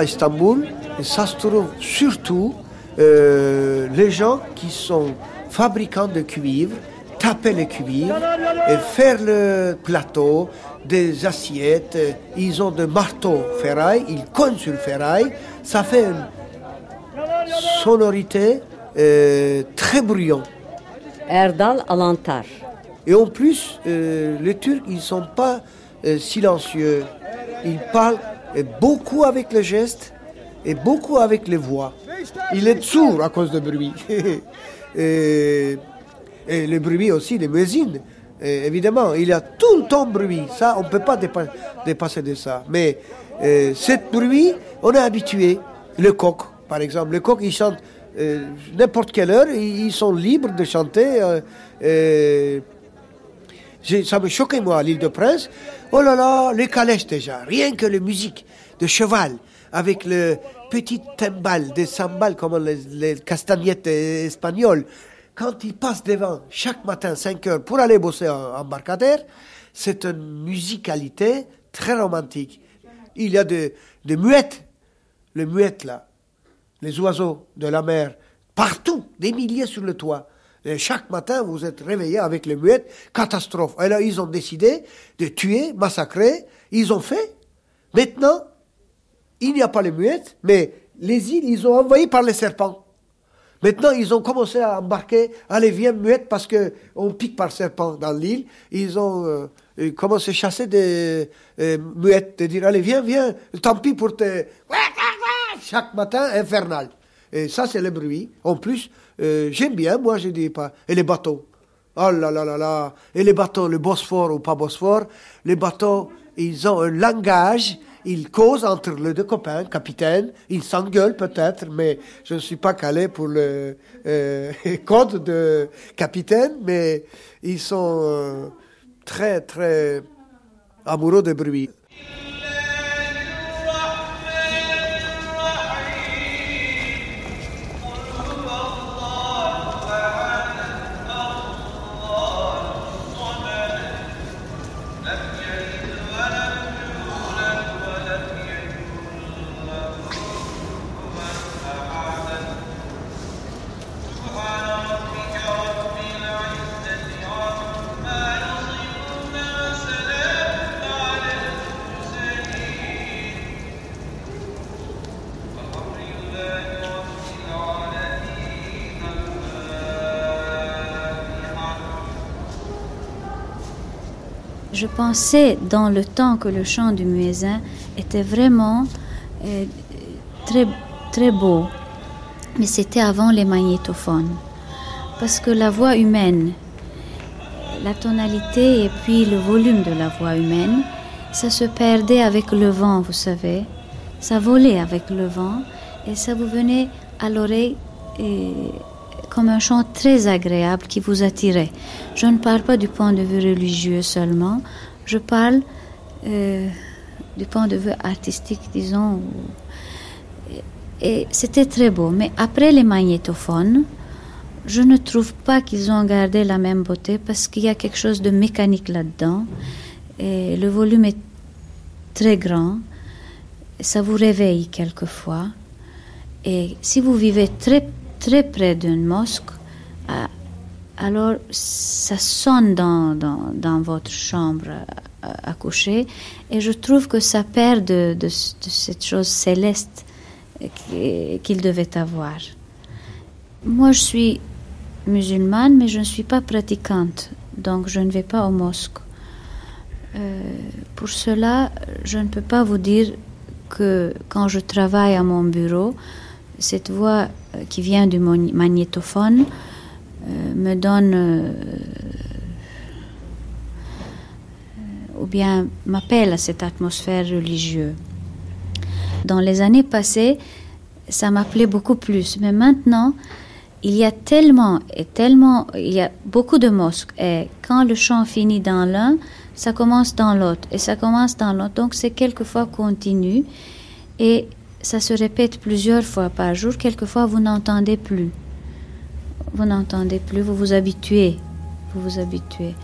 À Istanbul, ça se trouve surtout euh, les gens qui sont fabricants de cuivre, taper le cuivre et faire le plateau, des assiettes, ils ont des marteaux ferraille, ils cognent sur le ferraille, ça fait une sonorité euh, très bruyante. Erdal Alantar. Et en plus, euh, les Turcs, ils ne sont pas euh, silencieux. Ils parlent euh, beaucoup avec les gestes et beaucoup avec les voix. Il est sourd à cause du bruit. [LAUGHS] et, et le bruit aussi des. Et évidemment, il y a tout le temps bruit. Ça, on ne peut pas dépa- dépasser de ça. Mais euh, cette bruit, on est habitué. Le coq, par exemple. Le coq, il chante euh, n'importe quelle heure. Ils sont libres de chanter. euh, ça me choquait, moi, à l'île de Prince. Oh là là, les calèches déjà. Rien que la musique de cheval avec le petit timbal, des cymbales comme les, les castagnettes espagnoles. Quand ils passent devant chaque matin 5 heures pour aller bosser en embarcadère, c'est une musicalité très romantique. Il y a des des muettes, les muettes là, les oiseaux de la mer, partout, des milliers sur le toit. Chaque matin, vous êtes réveillé avec les muettes, catastrophe. Et là, ils ont décidé de tuer, massacrer. Ils ont fait. Maintenant, il n'y a pas les muettes, mais les îles, ils ont envahi par les serpents. Maintenant, ils ont commencé à embarquer, allez, viens muette, parce que on pique par serpent dans l'île. Ils ont euh, euh, commencé à chasser des euh, muettes, de dire, allez, viens, viens, tant pis pour te... Chaque matin, infernal. Et ça, c'est le bruit. En plus, euh, j'aime bien, moi, je dis pas. Et les bateaux. Oh là là là là. Et les bateaux, le Bosphore ou pas Bosphore, les bateaux, ils ont un langage, ils causent entre les deux copains, capitaines, ils s'engueulent peut-être, mais je ne suis pas calé pour le euh, [LAUGHS] code de capitaine, mais ils sont euh, très très amoureux de bruit. Je pensais dans le temps que le chant du muezzin était vraiment euh, très, très beau, mais c'était avant les magnétophones. Parce que la voix humaine, la tonalité et puis le volume de la voix humaine, ça se perdait avec le vent, vous savez. Ça volait avec le vent et ça vous venait à l'oreille comme un chant très agréable qui vous attirait. Je ne parle pas du point de vue religieux seulement, je parle euh, du point de vue artistique, disons. Et c'était très beau. Mais après les magnétophones, je ne trouve pas qu'ils ont gardé la même beauté parce qu'il y a quelque chose de mécanique là-dedans. Et le volume est très grand. Ça vous réveille quelquefois. Et si vous vivez très très près d'une mosquée, alors ça sonne dans, dans, dans votre chambre à, à, coucher et je trouve que ça perd de, de, cette chose céleste qu'il devait avoir. Moi, je suis musulmane, mais je ne suis pas pratiquante, donc je ne vais pas aux mosquées. Euh, pour cela, je ne peux pas vous dire que quand je travaille à mon bureau, cette voix qui vient du magnétophone euh, me donne euh, ou bien m'appelle à cette atmosphère religieuse. Dans les années passées, ça m'appelait beaucoup plus, mais maintenant, il y a tellement et tellement, il y a beaucoup de mosques et quand le chant finit dans l'un, ça commence dans l'autre et ça commence dans l'autre. Donc c'est quelquefois continu et ça se répète plusieurs fois par jour. Quelquefois vous n'entendez plus. Vous n'entendez plus, vous vous habituez. Vous vous habituez.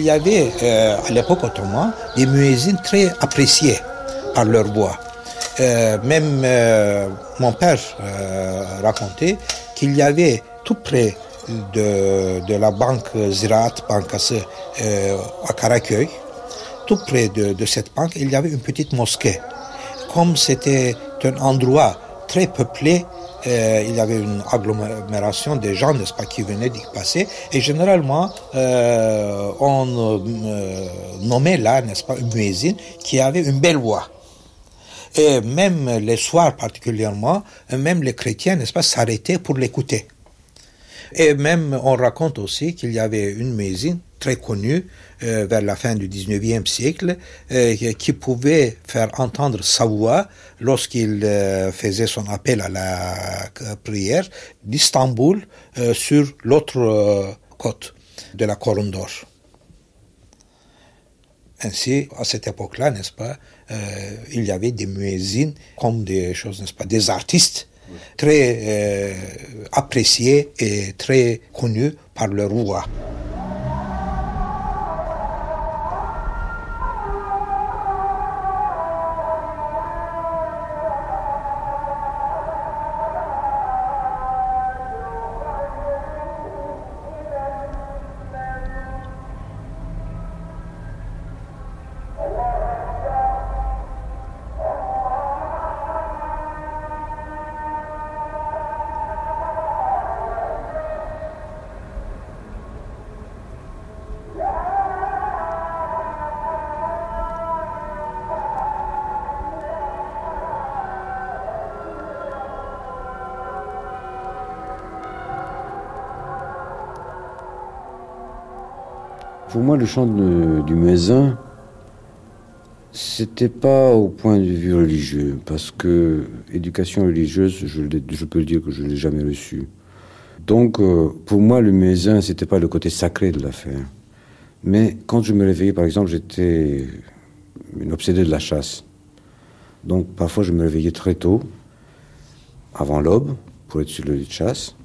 Il y avait euh, à l'époque ottomane des muezzins très appréciés par leur voix. Euh, même euh, mon père racontait qu'il y avait tout près de, la banque Ziraat Bankası à Karaköy, tout près de, de cette banque, il y avait une petite mosquée. Comme c'était un endroit très peuplé, euh, il y avait une agglomération de gens, n'est-ce pas, qui venaient d'y passer. Et généralement, euh, on euh, nommait là, n'est-ce pas, une muezzin qui avait une belle voix. Et même les soirs particulièrement, même les chrétiens, n'est-ce pas, s'arrêtaient pour l'écouter. Et même, on raconte aussi qu'il y avait une médecine très connue euh, vers la fin du 19e siècle euh, qui pouvait faire entendre sa voix lorsqu'il euh, faisait son appel à la prière d'Istanbul sur l'autre côte de la Corne d'Or. Ainsi, à cette époque-là, n'est-ce pas, il y avait des muezzins comme des choses, n'est-ce pas, des artistes très appréciés et très connus par le roi. Pour moi, le chant du muezzin, c'était pas au point de vue religieux, parce que éducation religieuse, je, peux dire que je l'ai jamais reçue. Donc, euh, pour moi, le muezzin, c'était pas le côté sacré de l'affaire. Mais quand je me réveillais, par exemple, j'étais une obsédée de la chasse. Donc, parfois, je me réveillais très tôt, avant l'aube, pour être sur le lit de chasse.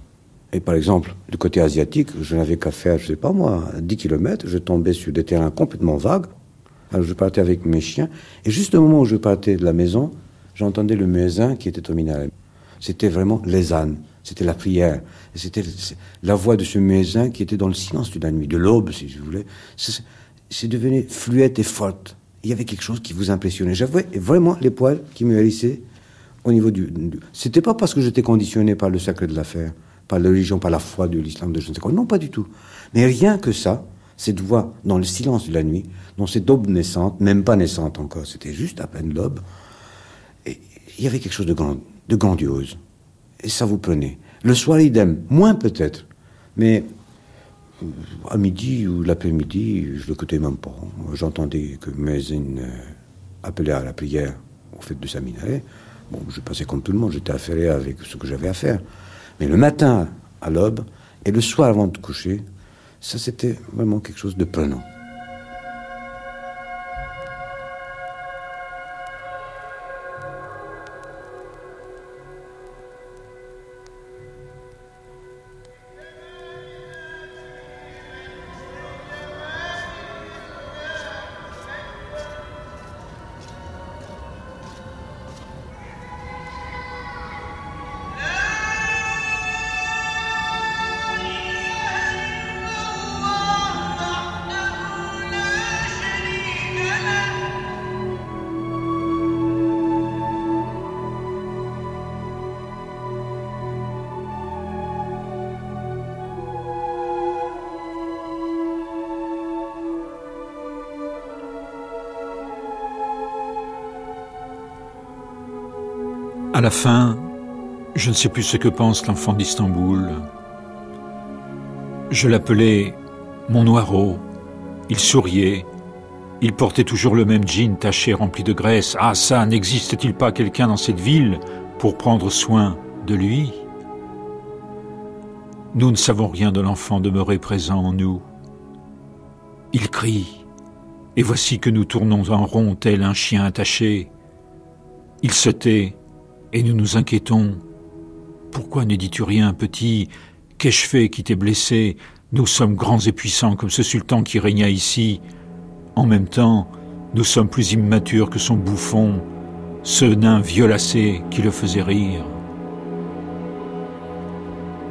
Et par exemple, du côté asiatique, je n'avais qu'à faire, je sais pas moi, 10 km, je tombais sur des terrains complètement vagues. Alors je partais avec mes chiens, et juste au moment où je partais de la maison, j'entendais le muezzin qui était au minaret. C'était vraiment les ânes, c'était la prière, c'était la voix de ce muezzin qui était dans le silence de la nuit, de l'aube, si je voulais. C'est devenu fluette et forte. Il y avait quelque chose qui vous impressionnait. J'avais vraiment les poils qui me hérissaient au niveau du. du... C'était pas parce que j'étais conditionné par le sacré de l'affaire par la religion, par la foi de l'islam, de je ne sais quoi. Non, pas du tout. Mais rien que ça, cette voix dans le silence de la nuit, dans cette aube naissante, même pas naissante encore, c'était juste à peine l'aube, il y avait quelque chose de, grand, de grandiose. Et ça vous prenait. Le soir, idem, moins peut-être, mais euh, à midi ou l'après-midi, je l'écoutais même pas. J'entendais que Mézine euh, appelait à la prière au fait de sa minaret. Bon, je passais comme tout le monde, j'étais affairé avec ce que j'avais à faire. Mais le matin à l'aube et le soir avant de coucher, ça c'était vraiment quelque chose de prenant. À la fin, je ne sais plus ce que pense l'enfant d'Istanbul. Je l'appelais mon Noireau. Il souriait. Il portait toujours le même jean taché rempli de graisse. Ah ça, n'existe-t-il pas quelqu'un dans cette ville pour prendre soin de lui? Nous ne savons rien de l'enfant demeuré présent en nous. Il crie, et voici que nous tournons en rond tel un chien attaché. Il se tait, et nous nous inquiétons. Pourquoi ne dis-tu rien, petit Qu'ai-je fait qui t'ai blessé? Nous sommes grands et puissants comme ce sultan qui régna ici. En même temps, nous sommes plus immatures que son bouffon, ce nain violacé qui le faisait rire.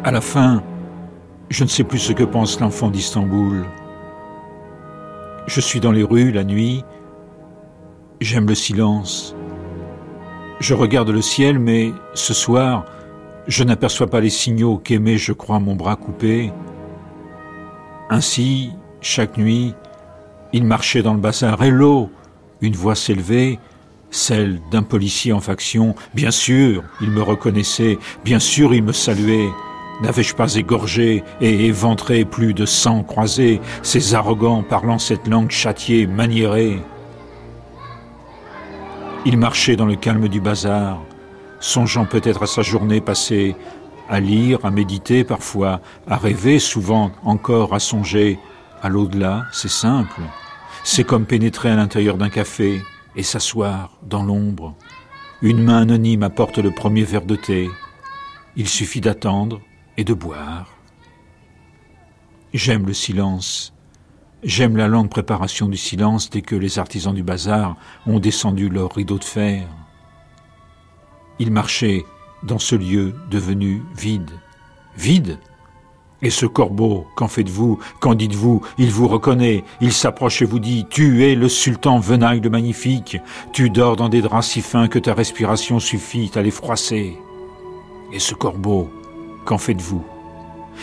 À la fin, je ne sais plus ce que pense l'enfant d'Istanbul. Je suis dans les rues la nuit. J'aime le silence. Je regarde le ciel, mais ce soir, je n'aperçois pas les signaux qu'aimait, je crois, mon bras coupé. Ainsi, chaque nuit, il marchait dans le bazar. Hello Une voix s'élevait. celle d'un policier en faction. Bien sûr, il me reconnaissait, bien sûr, il me saluait. N'avais-je pas égorgé et éventré plus de cent croisés, ces arrogants parlant cette langue châtiée, maniérée Il marchait dans le calme du bazar, songeant peut-être à sa journée passée, à lire, à méditer parfois, à rêver souvent encore, à songer. À l'au-delà, c'est simple. C'est comme pénétrer à l'intérieur d'un café et s'asseoir dans l'ombre. Une main anonyme apporte le premier verre de thé. Il suffit d'attendre et de boire. J'aime le silence. J'aime la lente préparation du silence dès que les artisans du bazar ont descendu leur rideau de fer. Il marchait dans ce lieu devenu vide. Vide? Et ce corbeau, qu'en faites-vous? Qu'en dites-vous? Il vous reconnaît, il s'approche et vous dit Tu es le sultan Venaille le Magnifique, tu dors dans des draps si fins que ta respiration suffit à les froisser. Et ce corbeau, Qu'en faites-vous?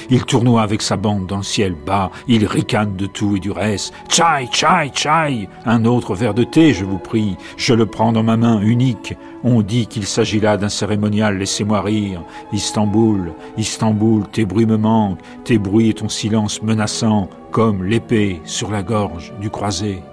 Il tournoie avec sa bande dans le ciel bas, il ricane de tout et du reste. Chai, chai, chai Un autre verre de thé, je vous prie. Je le prends dans ma main unique. On dit qu'il s'agit là d'un cérémonial, laissez-moi rire. Istanbul, Istanbul, tes bruits me manquent, tes bruits et ton silence menaçant, comme l'épée sur la gorge du croisé.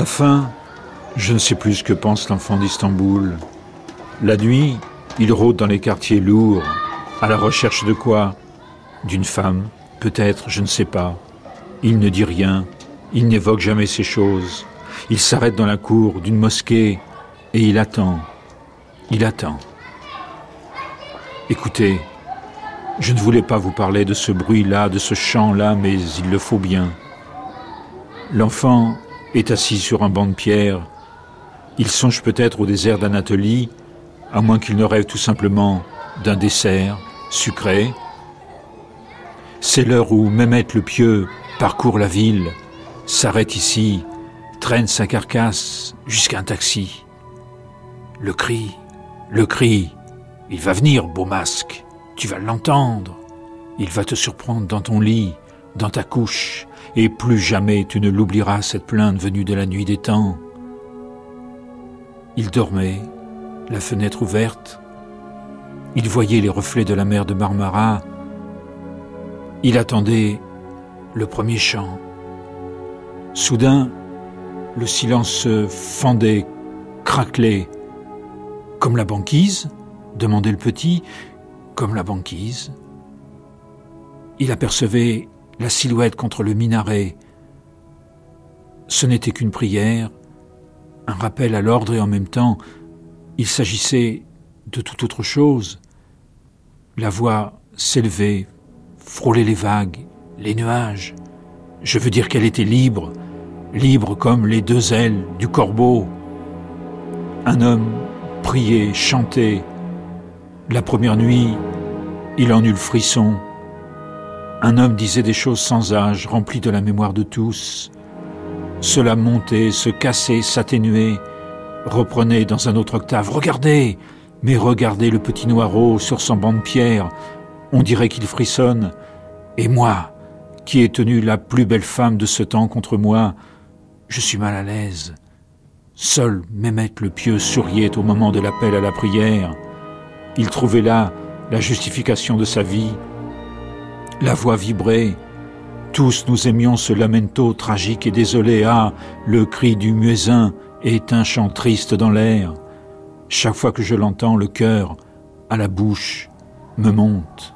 La fin, je ne sais plus ce que pense l'enfant d'Istanbul. La nuit, il rôde dans les quartiers lourds, à la recherche de quoi? D'une femme, peut-être, je ne sais pas. Il ne dit rien, il n'évoque jamais ces choses. Il s'arrête dans la cour d'une mosquée et il attend. Il attend. Écoutez, je ne voulais pas vous parler de ce bruit-là, de ce chant-là, mais il le faut bien. L'enfant est assis sur un banc de pierre. Il songe peut-être au désert d'Anatolie, à moins qu'il ne rêve tout simplement d'un dessert sucré. C'est l'heure où Mehmet le pieux parcourt la ville, s'arrête ici, traîne sa carcasse jusqu'à un taxi. Le cri, le cri, il va venir, beau masque, tu vas l'entendre. Il va te surprendre dans ton lit, dans ta couche, et plus jamais tu ne l'oublieras cette plainte venue de la nuit des temps. Il dormait, la fenêtre ouverte. Il voyait les reflets de la mer de Marmara. Il attendait le premier chant. Soudain, le silence se fendait, craquelait. Comme la banquise demandait le petit. Comme la banquise. Il apercevait la silhouette contre le minaret. Ce n'était qu'une prière, un rappel à l'ordre et en même temps, il s'agissait de toute autre chose. La voix s'élevait, frôlait les vagues, les nuages. Je veux dire qu'elle était libre, libre comme les deux ailes du corbeau. Un homme priait, chantait. La première nuit, il en eut le frisson. Un homme disait des choses sans âge, remplies de la mémoire de tous. Cela montait, se cassait, s'atténuait, reprenait dans un autre octave. Regardez Mais regardez le petit noireau sur son banc de pierre. On dirait qu'il frissonne. Et moi, qui ai tenu la plus belle femme de ce temps contre moi, je suis mal à l'aise. Seul Mehmet le pieux souriait au moment de l'appel à la prière. Il trouvait là la justification de sa vie, la voix vibrait. Tous nous aimions ce lamento tragique et désolé. Ah, le cri du muezzin est un chant triste dans l'air. Chaque fois que je l'entends, le cœur, à la bouche, me monte.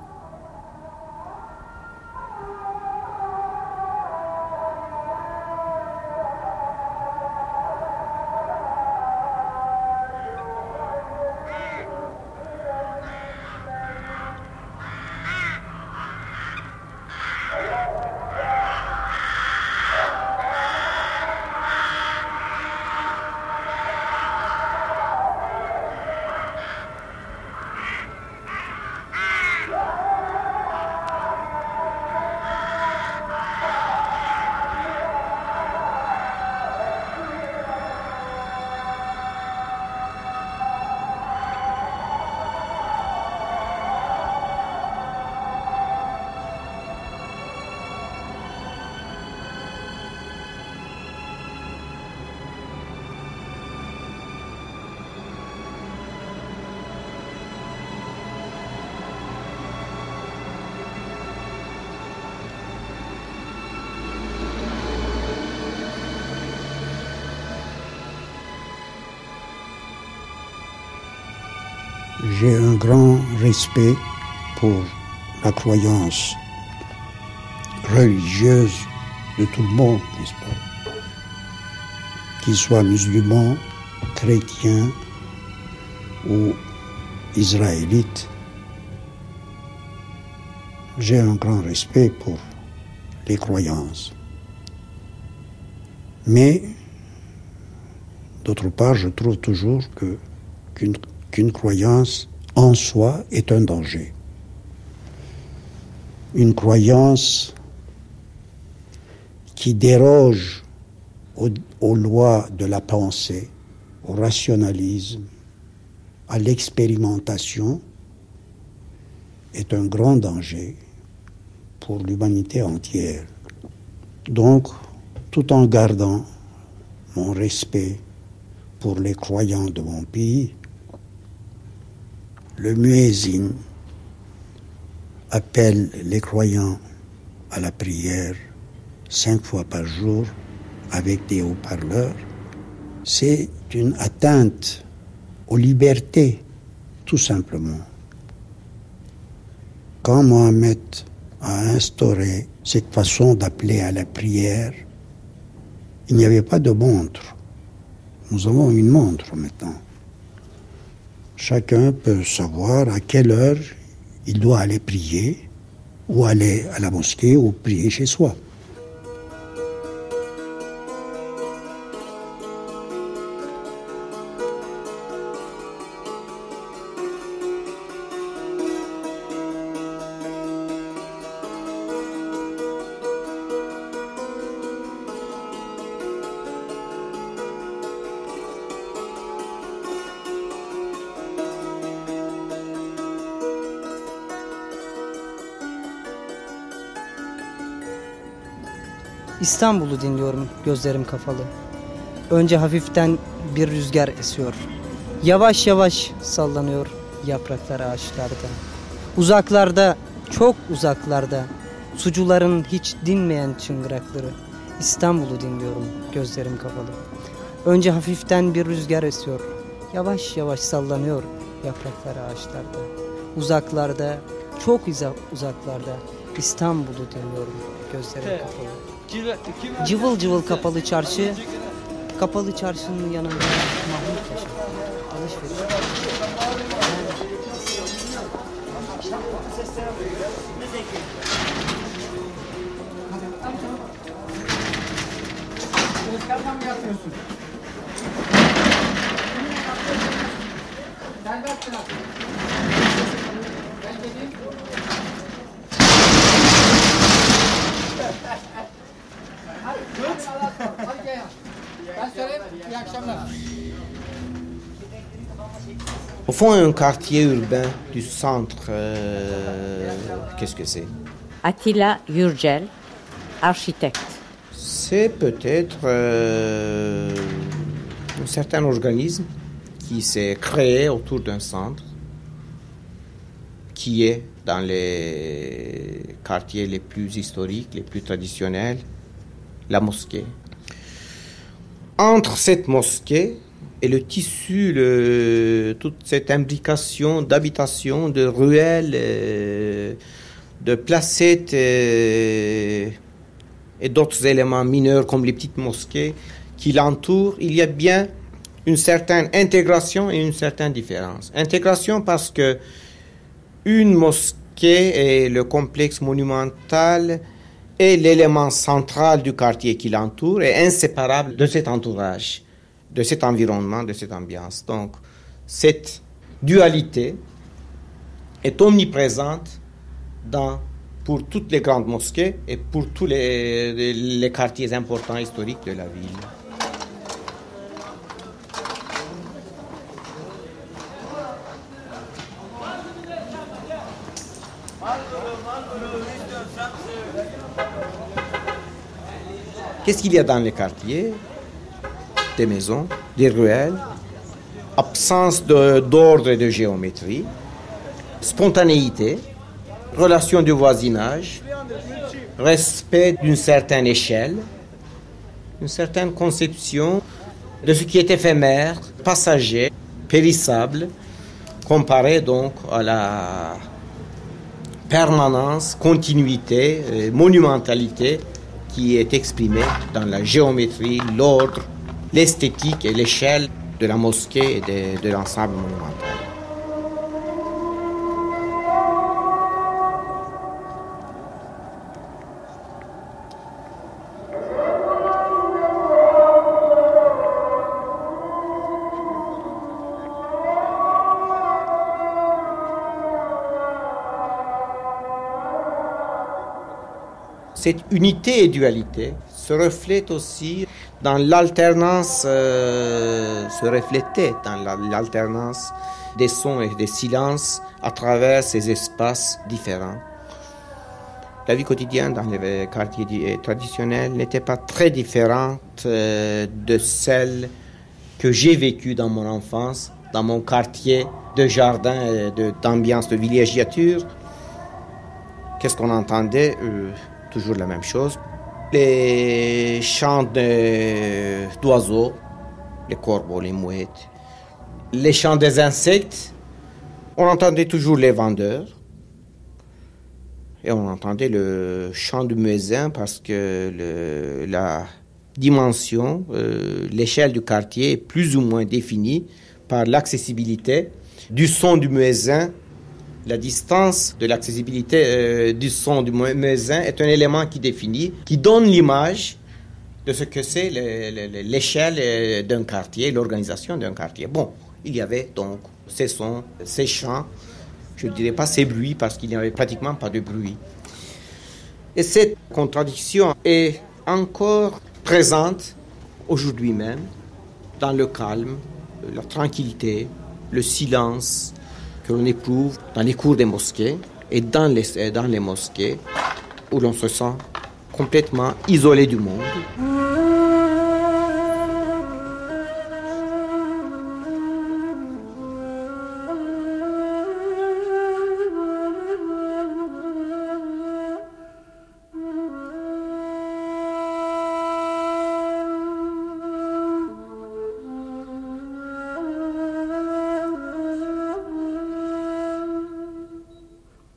J'ai un grand respect pour la croyance religieuse de tout le monde, n'est-ce pas? Qu'ils soient musulmans, chrétiens ou israélites. J'ai un grand respect pour les croyances. Mais, d'autre part, je trouve toujours que, qu'une, qu'une croyance en soi est un danger. Une croyance qui déroge aux, aux lois de la pensée, au rationalisme, à l'expérimentation, est un grand danger pour l'humanité entière. Donc, tout en gardant mon respect pour les croyants de mon pays, le muezzin appelle les croyants à la prière cinq fois par jour avec des haut-parleurs. C'est une atteinte aux libertés, tout simplement. Quand Mohamed a instauré cette façon d'appeler à la prière, il n'y avait pas de montre. Nous avons une montre maintenant. Chacun peut savoir à quelle heure il doit aller prier, ou aller à la mosquée, ou prier chez soi. İstanbul'u dinliyorum gözlerim kapalı. Önce hafiften bir rüzgar esiyor. Yavaş yavaş sallanıyor yapraklar ağaçlarda. Uzaklarda, çok uzaklarda sucuların hiç dinmeyen çıngırakları. İstanbul'u dinliyorum gözlerim kapalı. Önce hafiften bir rüzgar esiyor. Yavaş yavaş sallanıyor yapraklar ağaçlarda. Uzaklarda, çok uzaklarda İstanbul'u dinliyorum gözlerim kapalı. Cıvıl cıvıl kapalı çarşı. Kapalı çarşının yanında Mahmut Paşa. Alışveriş. Sen mi Ben geleyim. Au fond, un quartier urbain du centre, euh, qu'est-ce que c'est? Attila Yurgel, architecte. C'est peut-être euh, un certain organisme qui s'est créé autour d'un centre qui est dans les quartiers les plus historiques, les plus traditionnels, la mosquée. Entre cette mosquée et le tissu, toute cette imbrication d'habitation, de ruelles, euh, de placettes euh, et d'autres éléments mineurs comme les petites mosquées qui l'entourent, il y a bien une certaine intégration et une certaine différence. Intégration parce que une mosquée et le complexe monumental l'élément central du quartier qui l'entoure et inséparable de cet entourage, de cet environnement, de cette ambiance. Donc, cette dualité est omniprésente dans, pour toutes les grandes mosquées et pour tous les quartiers importants historiques de la ville. Qu'est-ce qu'il y a dans les quartiers? Des maisons, des ruelles, absence d'ordre et de géométrie, spontanéité, relation de voisinage, respect d'une certaine échelle, une certaine conception de ce qui est éphémère, passager, périssable, comparé donc à la permanence, continuité, monumentalité qui est exprimée dans la géométrie, l'ordre, l'esthétique et l'échelle de la mosquée et de l'ensemble monumental. Cette unité et dualité se reflète aussi dans l'alternance, euh, se reflétait dans la- l'alternance des sons et des silences à travers ces espaces différents. La vie quotidienne dans les quartiers di- traditionnels n'était pas très différente euh, de celle que j'ai vécue dans mon enfance, dans mon quartier de jardin, d'ambiance de villégiature. Qu'est-ce qu'on entendait Euh, Toujours la même chose. Les chants d'oiseaux, les corbeaux, les mouettes, les chants des insectes. On entendait toujours les vendeurs. Et on entendait le chant du muezzin parce que la dimension, euh, l'échelle du quartier est plus ou moins définie par l'accessibilité du son du muezzin. La distance de l'accessibilité euh, du son du mu- muezzin est un élément qui définit, qui donne l'image de ce que c'est le- le- le- l'échelle euh, d'un quartier, l'organisation d'un quartier. Bon, il y avait donc ces sons, ces chants, je ne dirais pas ces bruits parce qu'il n'y avait pratiquement pas de bruit. Et cette contradiction est encore présente aujourd'hui même dans le calme, la tranquillité, le silence que l'on éprouve dans les cours des mosquées et dans les, dans les mosquées où l'on se sent complètement isolé du monde.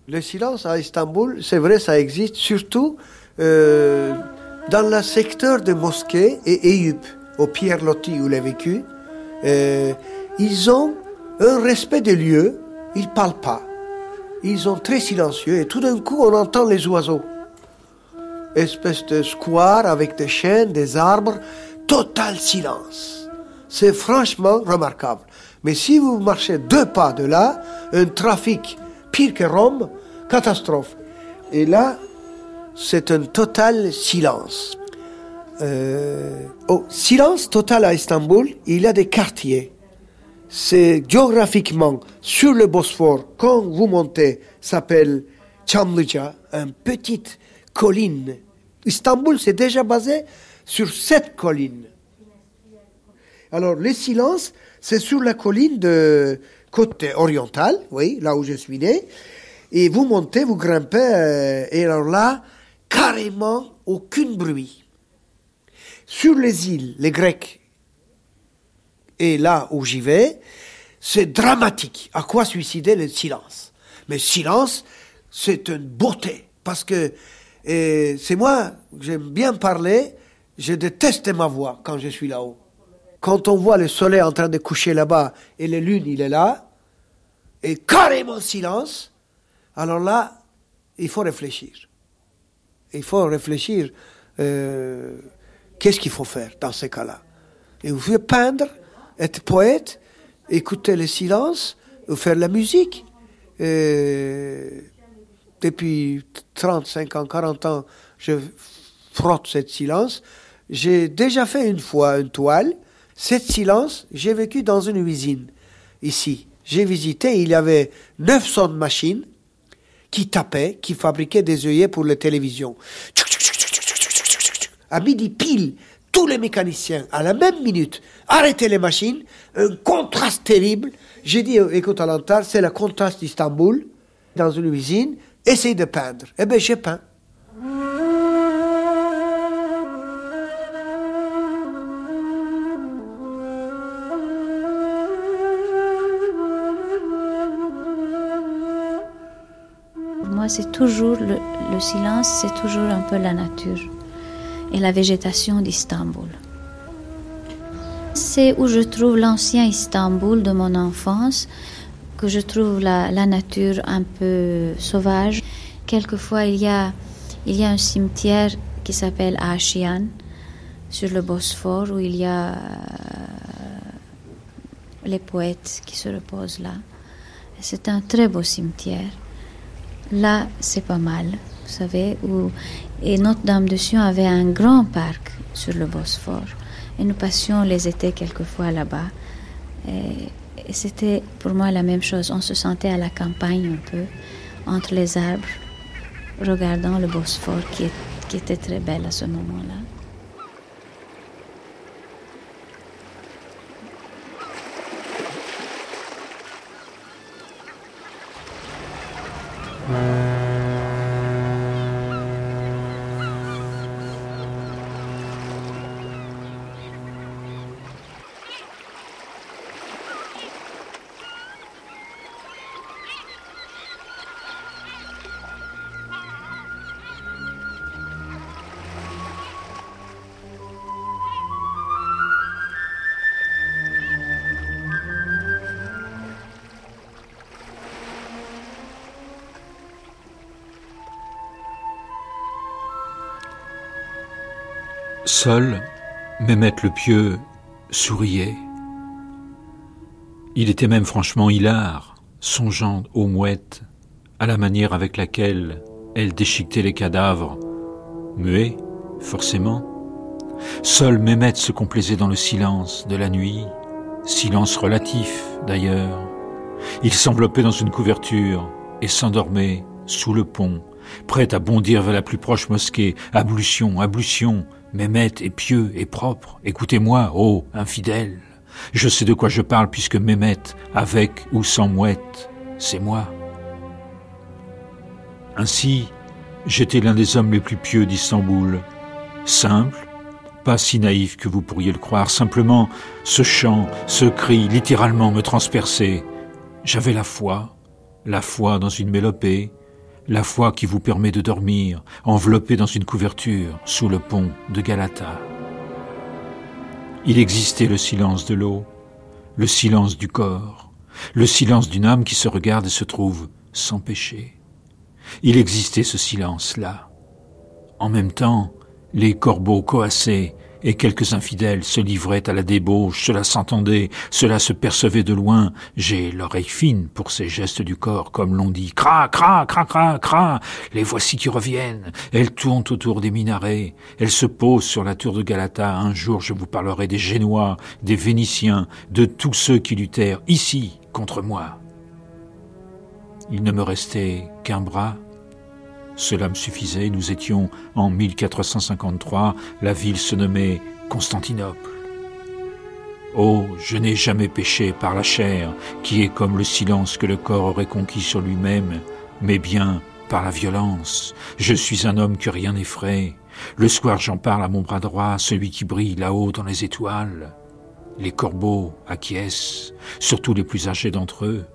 Le silence à Istanbul, c'est vrai, ça existe surtout euh, dans le secteur de mosquées et Eyüp, au Pierre Loti où il a vécu. Euh, ils ont un respect des lieux, ils parlent pas. Ils sont très silencieux et tout d'un coup on entend les oiseaux. Espèce de square avec des chênes, des arbres, total silence. C'est franchement remarquable. Mais si vous marchez deux pas de là, un trafic que Rome, catastrophe. Et là, c'est un total silence. Euh, oh, silence total à Istanbul, il y a des quartiers. C'est géographiquement sur le Bosphore, quand vous montez, s'appelle Çamlıca, une petite colline. Istanbul, c'est déjà basé sur cette colline. Alors, le silence, c'est sur la colline de côté oriental, oui, là où je suis né. Et vous montez, vous grimpez, euh, et alors là, carrément aucun bruit. Sur les îles, les Grecs, et là où j'y vais, c'est dramatique. À quoi suicider le silence Mais silence, c'est une beauté. Parce que euh, c'est moi, j'aime bien parler, je déteste ma voix quand je suis là-haut. Quand on voit le soleil en train de coucher là-bas et la lune, il est là, et carrément silence, alors là, il faut réfléchir. Il faut réfléchir, euh, qu'est-ce qu'il faut faire dans ces cas-là Et vous pouvez peindre, être poète, écouter le silence, faire la musique. Depuis 35 ans, 40 ans, je frotte ce silence. J'ai déjà fait une fois une toile. Cette silence, j'ai vécu dans une usine ici. J'ai visité, il y avait 900 machines qui tapaient, qui fabriquaient des œillets pour la télévision. À midi pile, tous les mécaniciens, à la même minute, arrêtaient les machines, un contraste terrible. J'ai dit, écoute Alantar, c'est le contraste d'Istanbul, dans une usine, essaye de peindre. Eh bien, j'ai peint. C'est toujours le, le silence, c'est toujours un peu la nature et la végétation d'Istanbul. C'est où je trouve l'ancien Istanbul de mon enfance, que je trouve la, nature un peu sauvage. Quelquefois, il y a, il y a un cimetière qui s'appelle Ashian, sur le Bosphore, où il y a euh, les poètes qui se reposent là. C'est un très beau cimetière. Là, c'est pas mal, vous savez. Et Notre-Dame de Sion avait un grand parc sur le Bosphore. Et nous passions les étés quelquefois là-bas. Et, c'était pour moi la même chose. On se sentait à la campagne un peu, entre les arbres, regardant le Bosphore qui, qui était très belle à ce moment-là. Seul, Mehmet le Pieux souriait. Il était même franchement hilar, songeant aux mouettes, à la manière avec laquelle elles déchiquetaient les cadavres, muets, forcément. Seul Mehmet se complaisait dans le silence de la nuit, silence relatif d'ailleurs. Il s'enveloppait dans une couverture et s'endormait sous le pont, prêt à bondir vers la plus proche mosquée. Ablution, ablution, Mehmet est pieux et propre. Écoutez-moi, ô infidèle. Je sais de quoi je parle puisque Mehmet, avec ou sans mouette, c'est moi. Ainsi, j'étais l'un des hommes les plus pieux d'Istanbul. Simple, pas si naïf que vous pourriez le croire, simplement ce chant, ce cri, littéralement me transperçait. J'avais la foi, la foi dans une mélopée, la foi qui vous permet de dormir, enveloppé dans une couverture, sous le pont de Galata. Il existait le silence de l'eau, le silence du corps, le silence d'une âme qui se regarde et se trouve sans péché. Il existait ce silence-là. En même temps, les corbeaux coassaient et quelques infidèles se livraient à la débauche, cela s'entendait, cela se percevait de loin. J'ai l'oreille fine pour ces gestes du corps, comme l'on dit. Cra, cra, cra, cra, cra. Les voici qui reviennent. Elles tournent autour des minarets. Elles se posent sur la tour de Galata. Un jour, je vous parlerai des Génois, des Vénitiens, de tous ceux qui luttèrent ici contre moi. Il ne me restait qu'un bras, cela me suffisait, nous étions en 1453, la ville se nommait Constantinople. Oh, je n'ai jamais péché par la chair, qui est comme le silence que le corps aurait conquis sur lui-même, mais bien par la violence. Je suis un homme que rien n'effraie. Le soir j'en parle à mon bras droit, celui qui brille là-haut dans les étoiles. Les corbeaux acquiescent, surtout les plus âgés d'entre eux.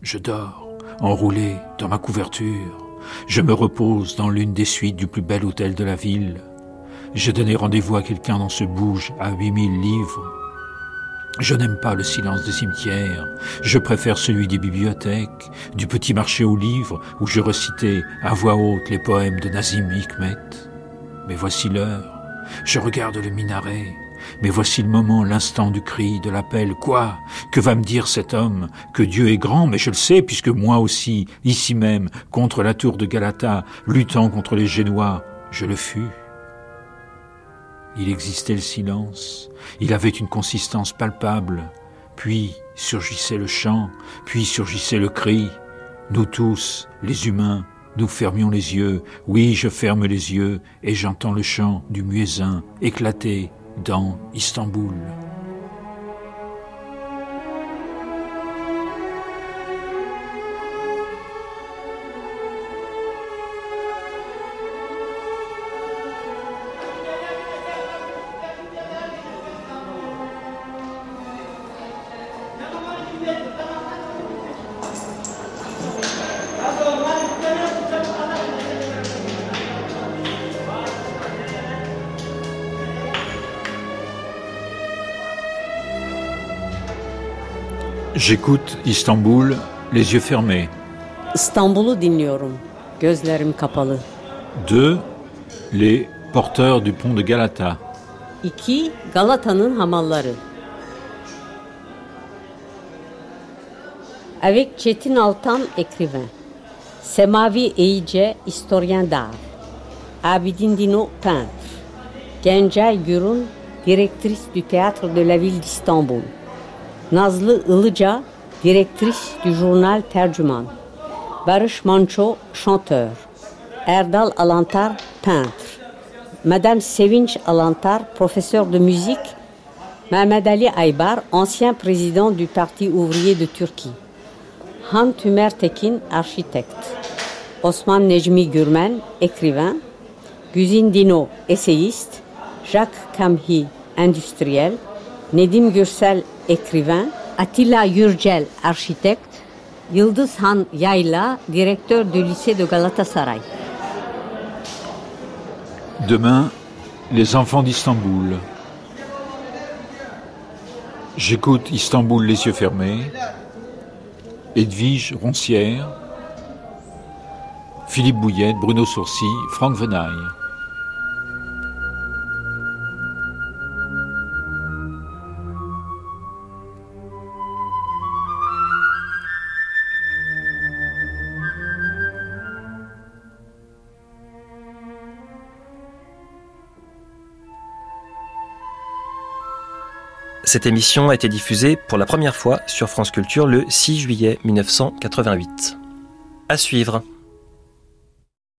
Je dors, enroulé dans ma couverture. Je me repose dans l'une des suites du plus bel hôtel de la ville. J'ai donné rendez-vous à quelqu'un dans ce bouge à 8000 livres. Je n'aime pas le silence des cimetières. Je préfère celui des bibliothèques, du petit marché aux livres où je recitais à voix haute les poèmes de Nazim Hikmet. Mais voici l'heure. Je regarde le minaret. Mais voici le moment, l'instant du cri, de l'appel. Quoi? Que va me dire cet homme? Que Dieu est grand, mais je le sais, puisque moi aussi, ici même, contre la tour de Galata, luttant contre les Génois, je le fus. Il existait le silence, il avait une consistance palpable, puis surgissait le chant, puis surgissait le cri. Nous tous, les humains, nous fermions les yeux, oui, je ferme les yeux, et j'entends le chant du muezzin éclater dans Istanbul. J'écoute Istanbul les yeux fermés. İstanbul'u dinliyorum. Gözlerim kapalı. 2. Les porteurs du pont de Galata. 2. Galata'nın hamalları. Avec Çetin Altan, écrivain. Semavi Eyice, historien d'art. Abidin Dino, peintre. Gencay Gürün, directrice du théâtre de la ville d'Istanbul. Nazlı Ilıca, directrice du journal Tercüman. Barış Manço, chanteur. Erdal Alantar, peintre. Madame Sevinç Alantar, professeur de musique. Mehmet Ali Aybar, ancien président du Parti ouvrier de Turquie. Han Tümer Tekin, architecte. Osman Necmi Gürmen, écrivain. Güzin Dino, essayiste. Jacques Kamhi, industriel. Nedim Gürsel, écrivain. Attila Yurcel, architecte. Yıldız Han Yayla, directeur du lycée de Galatasaray. Demain, les enfants d'Istanbul. J'écoute Istanbul les yeux fermés. Edwige Roncière. Philippe Bouillette, Bruno Sourcy, Franck Venaille. Cette émission a été diffusée pour la première fois sur France Culture le 6 juillet 1988. À suivre.